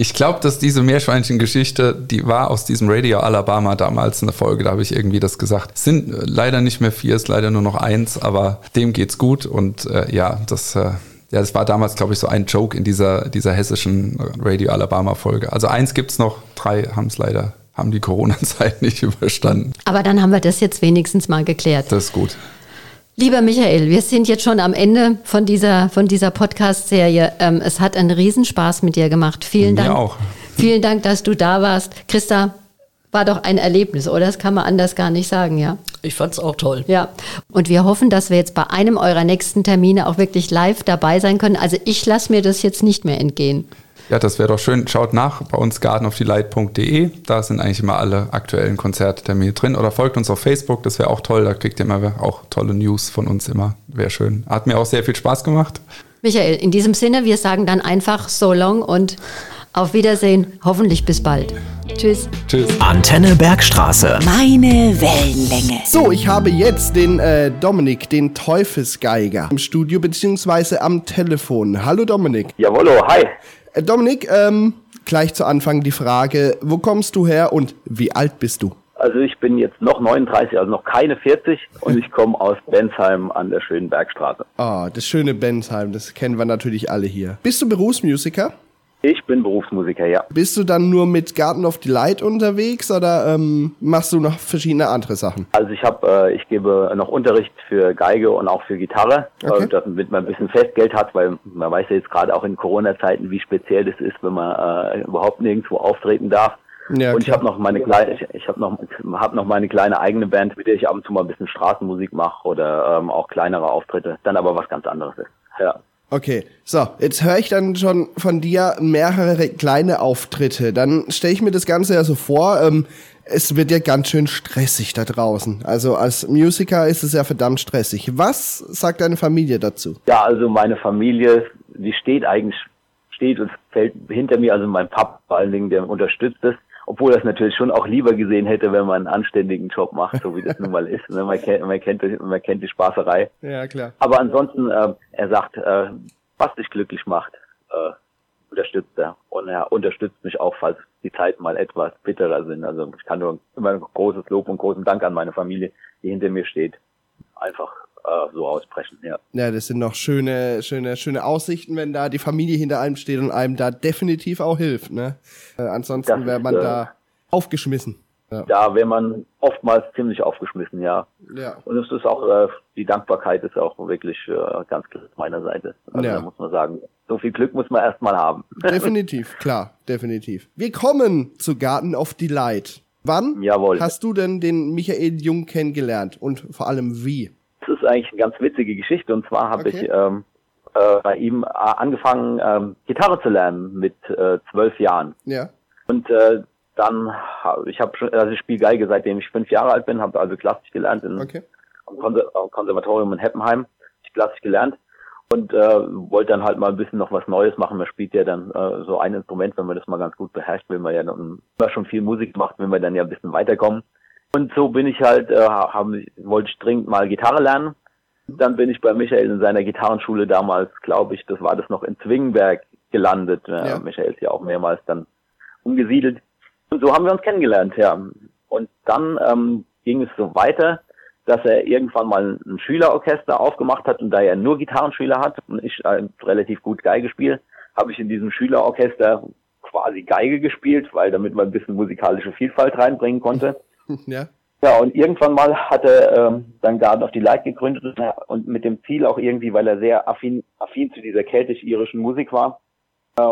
Ich glaube, dass diese Meerschweinchen-Geschichte, die war aus diesem Radio Alabama damals eine Folge, da habe ich irgendwie das gesagt. Es sind äh, leider nicht mehr vier, es ist leider nur noch eins, aber dem geht's gut und äh, ja, das. Äh, ja, das war damals, glaube ich, so ein Joke in dieser, dieser hessischen Radio Alabama-Folge. Also eins gibt es noch, drei haben es leider, haben die Corona-Zeit nicht überstanden. Aber dann haben wir das jetzt wenigstens mal geklärt. Das ist gut. Lieber Michael, wir sind jetzt schon am Ende von dieser, von dieser Podcast-Serie. Ähm, es hat einen Riesenspaß mit dir gemacht. Vielen Mir Dank. auch. Vielen Dank, dass du da warst. Christa, war doch ein Erlebnis, oder? Das kann man anders gar nicht sagen, ja. Ich fand's auch toll. Ja. Und wir hoffen, dass wir jetzt bei einem eurer nächsten Termine auch wirklich live dabei sein können. Also ich lasse mir das jetzt nicht mehr entgehen. Ja, das wäre doch schön. Schaut nach bei uns gardenofdelight.de. Da sind eigentlich immer alle aktuellen Konzerttermine drin. Oder folgt uns auf Facebook, das wäre auch toll. Da kriegt ihr immer auch tolle News von uns immer. Wäre schön. Hat mir auch sehr viel Spaß gemacht. Michael, in diesem Sinne, wir sagen dann einfach so long und auf Wiedersehen. Hoffentlich bis bald. Tschüss. Tschüss. Antenne Bergstraße. Meine Wellenlänge. So, ich habe jetzt den äh, Dominik, den Teufelsgeiger, im Studio beziehungsweise am Telefon. Hallo Dominik. Jawollo, hi. Äh, Dominik, ähm, gleich zu Anfang die Frage, wo kommst du her und wie alt bist du? Also ich bin jetzt noch 39, also noch keine 40 und ich komme aus Bensheim an der schönen Bergstraße. Ah, das schöne Bensheim, das kennen wir natürlich alle hier. Bist du Berufsmusiker? Ich bin Berufsmusiker, ja. Bist du dann nur mit Garden of Delight unterwegs oder ähm, machst du noch verschiedene andere Sachen? Also ich habe, äh, ich gebe noch Unterricht für Geige und auch für Gitarre, Okay. äh, damit man ein bisschen Festgeld hat, weil man weiß ja jetzt gerade auch in Corona-Zeiten, wie speziell das ist, wenn man äh, überhaupt nirgendwo auftreten darf. Ja, und ich habe noch meine kleine, ich, ich habe noch, hab noch meine kleine eigene Band, mit der ich ab und zu mal ein bisschen Straßenmusik mache oder ähm, auch kleinere Auftritte, dann aber was ganz anderes ist. Ja. Okay, so, jetzt höre ich dann schon von dir mehrere kleine Auftritte. Dann stelle ich mir das Ganze ja so vor, ähm, es wird ja ganz schön stressig da draußen. Also als Musiker ist es ja verdammt stressig. Was sagt deine Familie dazu? Ja, also meine Familie, die steht eigentlich, steht und fällt hinter mir, also mein Papa vor allen Dingen, der unterstützt es, obwohl es natürlich schon auch lieber gesehen hätte, wenn man einen anständigen Job macht, so wie das nun mal ist. Ne? Man, kennt, man, kennt, man kennt die Spaßerei. Ja, klar. Aber ansonsten, äh, er sagt, äh, was dich glücklich macht, äh, unterstützt er. Und er unterstützt mich auch, falls die Zeiten mal etwas bitterer sind. Also ich kann nur immer ein großes Lob und großen Dank an meine Familie, die hinter mir steht, einfach äh, so aussprechen. Ja. Ja, das sind noch schöne, schöne, schöne Aussichten, wenn da die Familie hinter einem steht und einem da definitiv auch hilft. Ne? Äh, ansonsten wäre ist, man äh, da aufgeschmissen. Ja. Da wäre man oftmals ziemlich aufgeschmissen, ja. Ja. Und es ist auch, äh, die Dankbarkeit ist auch wirklich äh, ganz klar auf meiner Seite. Also Ja. da muss man sagen, so viel Glück muss man erstmal haben. Definitiv, klar, definitiv. Wir kommen zu Garden of Delight. Wann Jawohl. hast du denn den Michael Jung kennengelernt und vor allem wie? Das ist eigentlich eine ganz witzige Geschichte. Und zwar habe Okay. ich ähm, äh, bei ihm äh, angefangen, ähm, Gitarre zu lernen mit äh, zwölf Jahren. Ja. Und äh, dann, ich habe schon, also ich spiele Geige seitdem ich fünf Jahre alt bin, habe also Klassik gelernt in, Okay. am Konser am Konservatorium in Heppenheim, ich Klassik gelernt und äh, wollte dann halt mal ein bisschen noch was Neues machen. Man spielt ja dann äh, so ein Instrument, wenn man das mal ganz gut beherrscht, will man ja dann immer schon viel Musik macht, will man dann ja ein bisschen weiterkommen. Und so bin ich halt, äh, haben, wollte ich dringend mal Gitarre lernen. Dann bin ich bei Michael in seiner Gitarrenschule damals, glaube ich, das war das noch in Zwingenberg gelandet. Ja. Michael ist ja auch mehrmals dann umgesiedelt. Und so haben wir uns kennengelernt, ja. Und dann ähm, ging es so weiter, dass er irgendwann mal ein Schülerorchester aufgemacht hat und da er nur Gitarrenschüler hat und ich äh, relativ gut Geige spiele, habe ich in diesem Schülerorchester quasi Geige gespielt, weil damit man ein bisschen musikalische Vielfalt reinbringen konnte. Ja. Ja, und irgendwann mal hat er ähm, dann Garden of Delight gegründet und mit dem Ziel auch irgendwie, weil er sehr affin, affin zu dieser keltisch-irischen Musik war. Äh,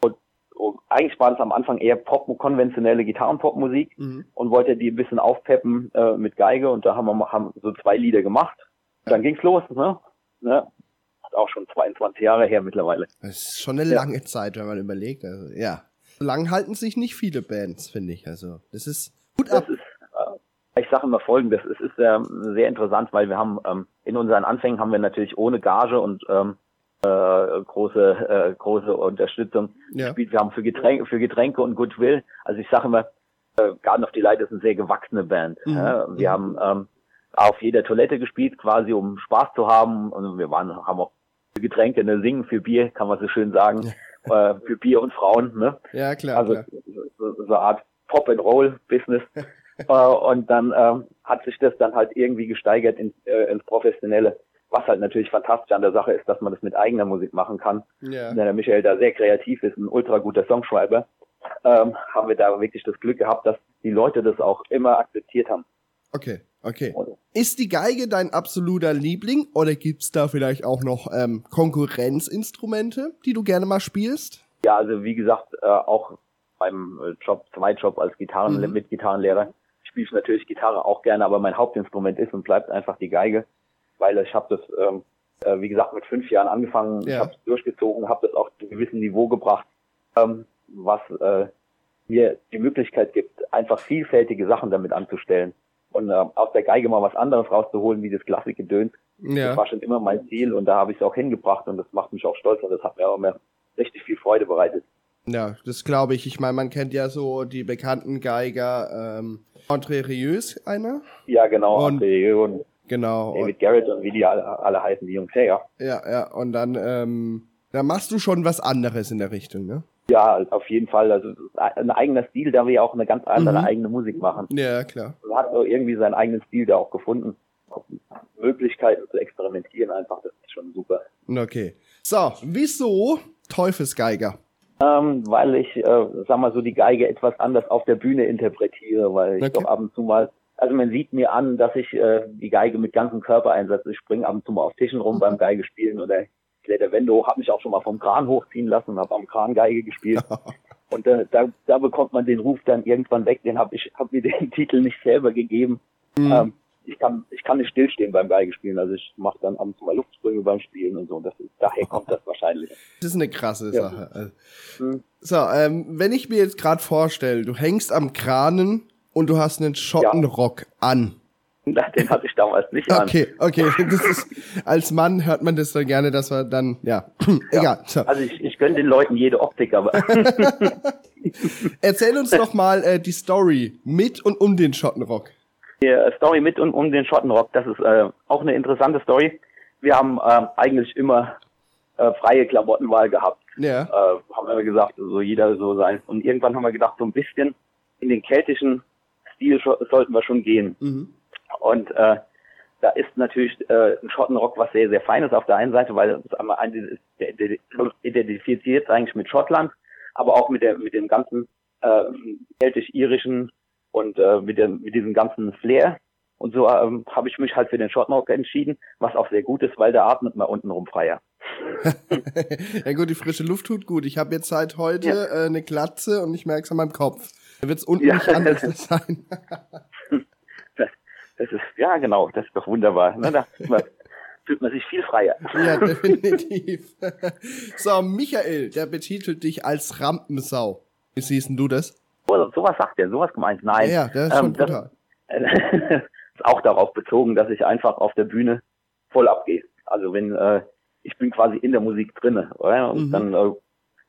und, und eigentlich war das am Anfang eher Pop, konventionelle Gitarrenpopmusik Mhm. und wollte die ein bisschen aufpeppen äh, mit Geige und da haben wir haben so zwei Lieder gemacht. Dann ging's los, ne? ne? Ist auch schon 22 Jahre her mittlerweile. Das ist schon eine Ja. lange Zeit, wenn man überlegt. Also, ja. Lang halten sich nicht viele Bands, finde ich. Also, das ist gut ab. Das ist, ich sage immer folgendes, es ist ähm, sehr interessant, weil wir haben ähm, in unseren Anfängen haben wir natürlich ohne Gage und ähm, äh, große äh, große Unterstützung Ja. gespielt. Wir haben für Getränke, für Getränke und Goodwill. Also ich sage immer, äh, Garden of Delight ist eine sehr gewachsene Band. Mhm. Ja, wir haben ähm, auf jeder Toilette gespielt, quasi um Spaß zu haben. Und wir waren, haben auch für Getränke, ne, singen für Bier, kann man so schön sagen, äh, für Bier und Frauen. Ne? Ja, klar. Also klar. so, so eine Art Pop-and-Roll-Business. äh, und dann ähm, hat sich das dann halt irgendwie gesteigert in, äh, ins Professionelle. Was halt natürlich fantastisch an der Sache ist, dass man das mit eigener Musik machen kann. Ja. Da der Michael da sehr kreativ ist, ein ultra guter Songschreiber, ähm, haben wir da wirklich das Glück gehabt, dass die Leute das auch immer akzeptiert haben. Okay, okay. Ist die Geige dein absoluter Liebling oder gibt's da vielleicht auch noch ähm, Konkurrenzinstrumente, die du gerne mal spielst? Ja, also wie gesagt, äh, auch beim äh, Job, Zweitjob als Gitarren Mhm. mit Gitarrenlehrer spiele ich natürlich Gitarre auch gerne, aber mein Hauptinstrument ist und bleibt einfach die Geige, weil ich habe das, ähm, äh, wie gesagt, mit fünf Jahren angefangen, Ja. ich habe es durchgezogen, habe das auch zu einem gewissen Niveau gebracht, ähm, was äh, mir die Möglichkeit gibt, einfach vielfältige Sachen damit anzustellen und äh, aus der Geige mal was anderes rauszuholen, wie das Klassikgedöns. Das Ja. war schon immer mein Ziel und da habe ich es auch hingebracht und das macht mich auch stolz und das hat mir auch immer richtig viel Freude bereitet. Ja, das glaube ich. Ich meine, man kennt ja so die bekannten Geiger, ähm, André Rieux, einer. Ja, genau, Und- André und Genau. Und, David Garrett und wie die alle, alle heißen, die Jungs. Ja, ja. ja. Und dann, ähm, da machst du schon was anderes in der Richtung, ne? Ja, auf jeden Fall. Also ein eigener Stil, da wir ja auch eine ganz andere Mhm. eigene Musik machen. Ja, klar. Man hat so irgendwie seinen eigenen Stil da auch gefunden. Möglichkeiten zu experimentieren einfach, das ist schon super. Okay. So, wieso Teufelsgeiger? Ähm, weil ich, äh, sag mal so, die Geige etwas anders auf der Bühne interpretiere, weil ich Okay. doch ab und zu mal, also man sieht mir an, dass ich äh, die Geige mit ganzem Körper einsetze. Ich springe ab und zu mal auf Tischen rum beim Geige spielen oder kletter Wände hoch, habe mich auch schon mal vom Kran hochziehen lassen und habe am Kran Geige gespielt. Und äh, da, da bekommt man den Ruf dann irgendwann weg. Den habe ich hab mir den Titel nicht selber gegeben. Ähm, ich kann ich kann nicht stillstehen beim Geigespielen. Also ich mache dann ab und zu mal Luftsprünge beim Spielen und so. Das ist, daher kommt das wahrscheinlich. Das ist eine krasse Ja. Sache. Also- Hm. So, ähm, wenn ich mir jetzt gerade vorstelle, du hängst am Kranen und du hast einen Schottenrock an. Den hatte ich damals nicht an. Okay, okay. Das ist, als Mann hört man das dann gerne, dass wir dann, ja, egal. So. Also ich, ich gönne den Leuten jede Optik, aber Erzähl uns doch mal äh, die Story mit und um den Schottenrock. Die äh, Story mit und um den Schottenrock, das ist äh, auch eine interessante Story. Wir haben ähm, eigentlich immer äh, freie Klamottenwahl gehabt. Ja. Äh, haben wir gesagt, so jeder so sein. Und irgendwann haben wir gedacht, so ein bisschen in den keltischen Stil sollten wir schon gehen. Mhm. Und äh, da ist natürlich äh, ein Schottenrock was sehr, sehr Feines auf der einen Seite, weil es einmal identifiziert eigentlich mit Schottland, aber auch mit der mit dem ganzen äh, keltisch-irischen und äh, mit dem mit diesem ganzen Flair. Und so ähm, habe ich mich halt für den Schottenrock entschieden, was auch sehr gut ist, weil da atmet man untenrum freier. ja gut, die frische Luft tut gut. Ich habe jetzt seit heute Ja. äh, eine Glatze und ich merke es an meinem Kopf. Da wird es unten Ja. nicht anders sein. Das, das ist ja genau, das ist doch wunderbar. Ne? Da fühlt man, fühlt man sich viel freier. ja, definitiv. so, Michael, der betitelt dich als Rampensau. Wie siehst du das? So, sowas sagt er, sowas gemeint. Nein. Ja, ja, der ist schon Ähm, das- ist auch darauf bezogen, dass ich einfach auf der Bühne voll abgehe. Also wenn äh, ich bin quasi in der Musik drinne, oder? Und Mhm. dann äh,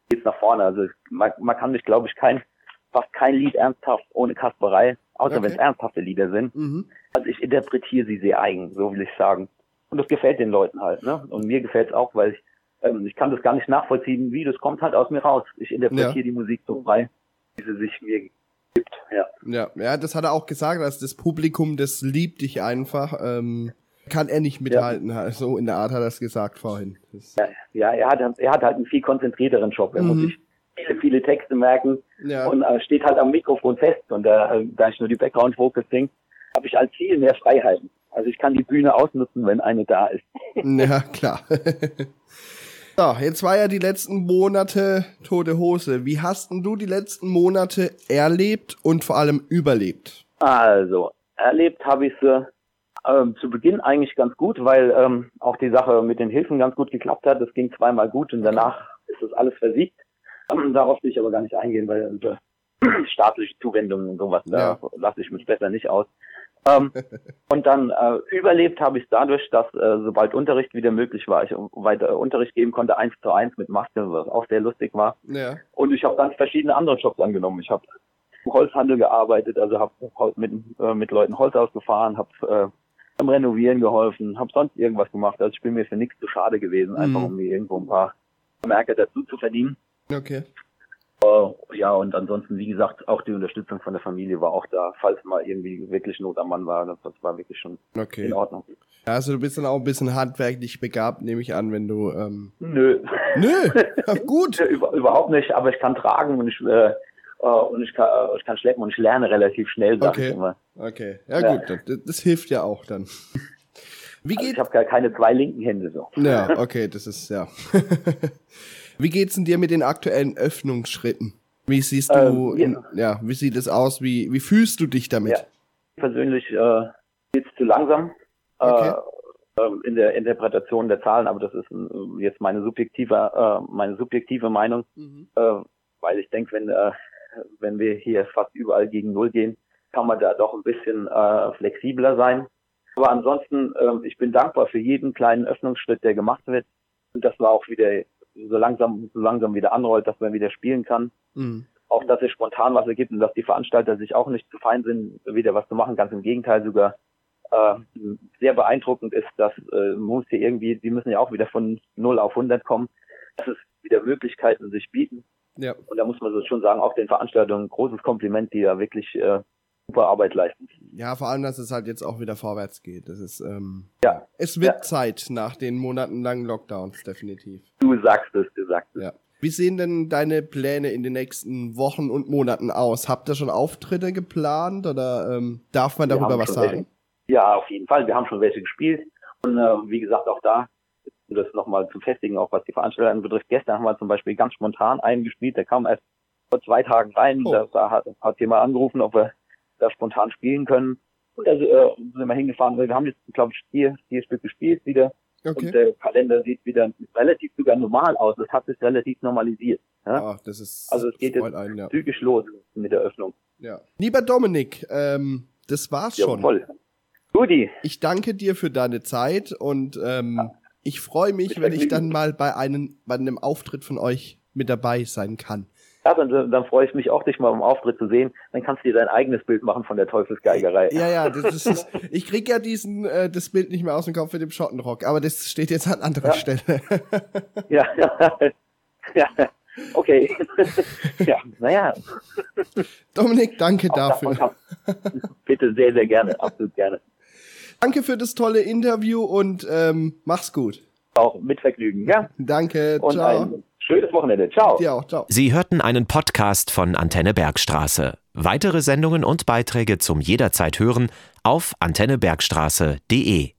geht's nach vorne. Also man, man kann mich, glaube ich, kein fast kein Lied ernsthaft ohne Kasperei, außer Okay. wenn es ernsthafte Lieder sind. Mhm. Also ich interpretiere sie sehr eigen, so will ich sagen. Und das gefällt den Leuten halt, ne? Und mir gefällt es auch, weil ich ähm, ich kann das gar nicht nachvollziehen, wie das kommt halt aus mir raus. Ich interpretiere Ja. die Musik so frei, wie sie sich mir gibt. Ja. Ja, ja, das hat er auch gesagt, dass das Publikum, das liebt dich einfach. Ähm, kann er nicht mithalten. So in der Art hat er es gesagt vorhin. Das, Ja, er hat, er hat halt einen viel konzentrierteren Job. Er Mhm. muss sich viele, viele Texte merken ja. und äh, steht halt am Mikrofon fest. Und äh, da ich nur die Background-Vocals singe, habe ich halt viel mehr Freiheiten. Also ich kann die Bühne ausnutzen, wenn eine da ist. Ja, klar. So, jetzt war ja die letzten Monate tote Hose. Wie hast denn du die letzten Monate erlebt und vor allem überlebt? Also, erlebt habe ich sie ähm, zu Beginn eigentlich ganz gut, weil ähm, auch die Sache mit den Hilfen ganz gut geklappt hat. Das ging zweimal gut und danach ist das alles versiegt. Ähm, darauf will ich aber gar nicht eingehen, weil äh, staatliche Zuwendungen und sowas, Ja. da lasse ich mich besser nicht aus. Ähm, und dann äh, überlebt habe ich es dadurch, dass äh, sobald Unterricht wieder möglich war, ich weiter Unterricht geben konnte, eins zu eins mit Maske, was auch sehr lustig war. Ja. Und ich habe dann verschiedene andere Jobs angenommen. Ich habe im Holzhandel gearbeitet, also habe mit, äh, mit Leuten Holz ausgefahren, habe äh, am Renovieren geholfen, habe sonst irgendwas gemacht. Also ich bin mir für nichts zu schade gewesen, einfach Mhm. um mir irgendwo ein paar Märkte dazu zu verdienen. Okay. Äh, ja, und ansonsten, wie gesagt, auch die Unterstützung von der Familie war auch da, falls mal irgendwie wirklich Not am Mann war. Das, war wirklich schon Okay. in Ordnung. Ja, also du bist dann auch ein bisschen handwerklich begabt, nehme ich an, wenn du. Ähm Nö. Nö, gut. Über, überhaupt nicht, aber ich kann tragen und ich, äh, äh, und ich kann, äh, ich kann schleppen und ich lerne relativ schnell, sag Okay. ich immer. Okay, ja, Ja. gut, das, das hilft ja auch dann. Wie Also geht ich habe gar keine zwei linken Hände so. Ja, okay, das ist ja. wie geht's denn dir mit den aktuellen Öffnungsschritten? Wie siehst du, Ähm, in, ja, wie sieht es aus? Wie, wie fühlst du dich damit? Ja. Persönlich äh, geht's zu langsam Okay. äh, ähm, in der Interpretation der Zahlen, aber das ist äh, jetzt meine subjektive, äh, meine subjektive Meinung, Mhm. äh, weil ich denke, wenn äh, wenn wir hier fast überall gegen Null gehen, kann man da doch ein bisschen äh, flexibler sein. Aber ansonsten, äh, ich bin dankbar für jeden kleinen Öffnungsschritt, der gemacht wird. Und das war auch wieder so langsam, so langsam wieder anrollt, dass man wieder spielen kann. Mhm. Auch, dass es spontan was ergibt und dass die Veranstalter sich auch nicht zu fein sind, wieder was zu machen. Ganz im Gegenteil sogar. Äh, sehr beeindruckend ist, dass äh, muss hier irgendwie, die müssen ja auch wieder von 0 auf 100 kommen, dass es wieder Möglichkeiten sich bieten. Ja. Und da muss man so schon sagen, auch den Veranstaltungen ein großes Kompliment, die da wirklich äh, super Arbeit leisten. ja, vor allem, dass es halt jetzt auch wieder vorwärts geht. Das ist, ähm, Ja, es wird Ja. Zeit nach den monatelangen Lockdowns, definitiv. du sagst es, du sagst es. Ja. Wie sehen denn deine Pläne in den nächsten Wochen und Monaten aus? Habt ihr schon Auftritte geplant oder ähm, darf man darüber was sagen? Welche, ja, auf jeden Fall. Wir haben schon welche gespielt. Und äh, wie gesagt, auch da, um das nochmal zu festigen, auch was die Veranstaltungen betrifft. Gestern haben wir zum Beispiel ganz spontan einen gespielt, der kam erst vor zwei Tagen rein. Oh. Da, da hat, hat jemand angerufen, ob wir da spontan spielen können. Und da äh, sind wir hingefahren. Wir haben jetzt, glaube ich, vier, vier Stück gespielt wieder. Okay. Und der Kalender sieht wieder relativ sogar normal aus. Das hat sich relativ normalisiert. Ja? Ah, das ist Also es geht jetzt einen, ja. zügig los mit der Öffnung. ja. Lieber Dominik, ähm, das war's Ja, schon. voll. Rudi, Ich danke dir für deine Zeit und ähm, ich freue mich, wenn ich dann mal bei einem, bei einem Auftritt von euch mit dabei sein kann. Ja, dann, dann freue ich mich auch, dich mal im Auftritt zu sehen. Dann kannst du dir dein eigenes Bild machen von der Teufelsgeigerei. Ja, ja, das ist, ich krieg ja diesen äh, das Bild nicht mehr aus dem Kopf mit dem Schottenrock, aber das steht jetzt an anderer Ja. Stelle. Ja, ja, ja. Okay. ja, naja. Dominik, danke auch dafür. davon Bitte sehr, sehr gerne. Absolut gerne. Danke für das tolle Interview und ähm, mach's gut. Auch mit Vergnügen. Ja. Danke, Und ciao. Schönes Wochenende. Ciao. Dir auch, ciao. Sie hörten einen Podcast von Antenne Bergstraße. Weitere Sendungen und Beiträge zum jederzeit hören auf antennebergstraße.de.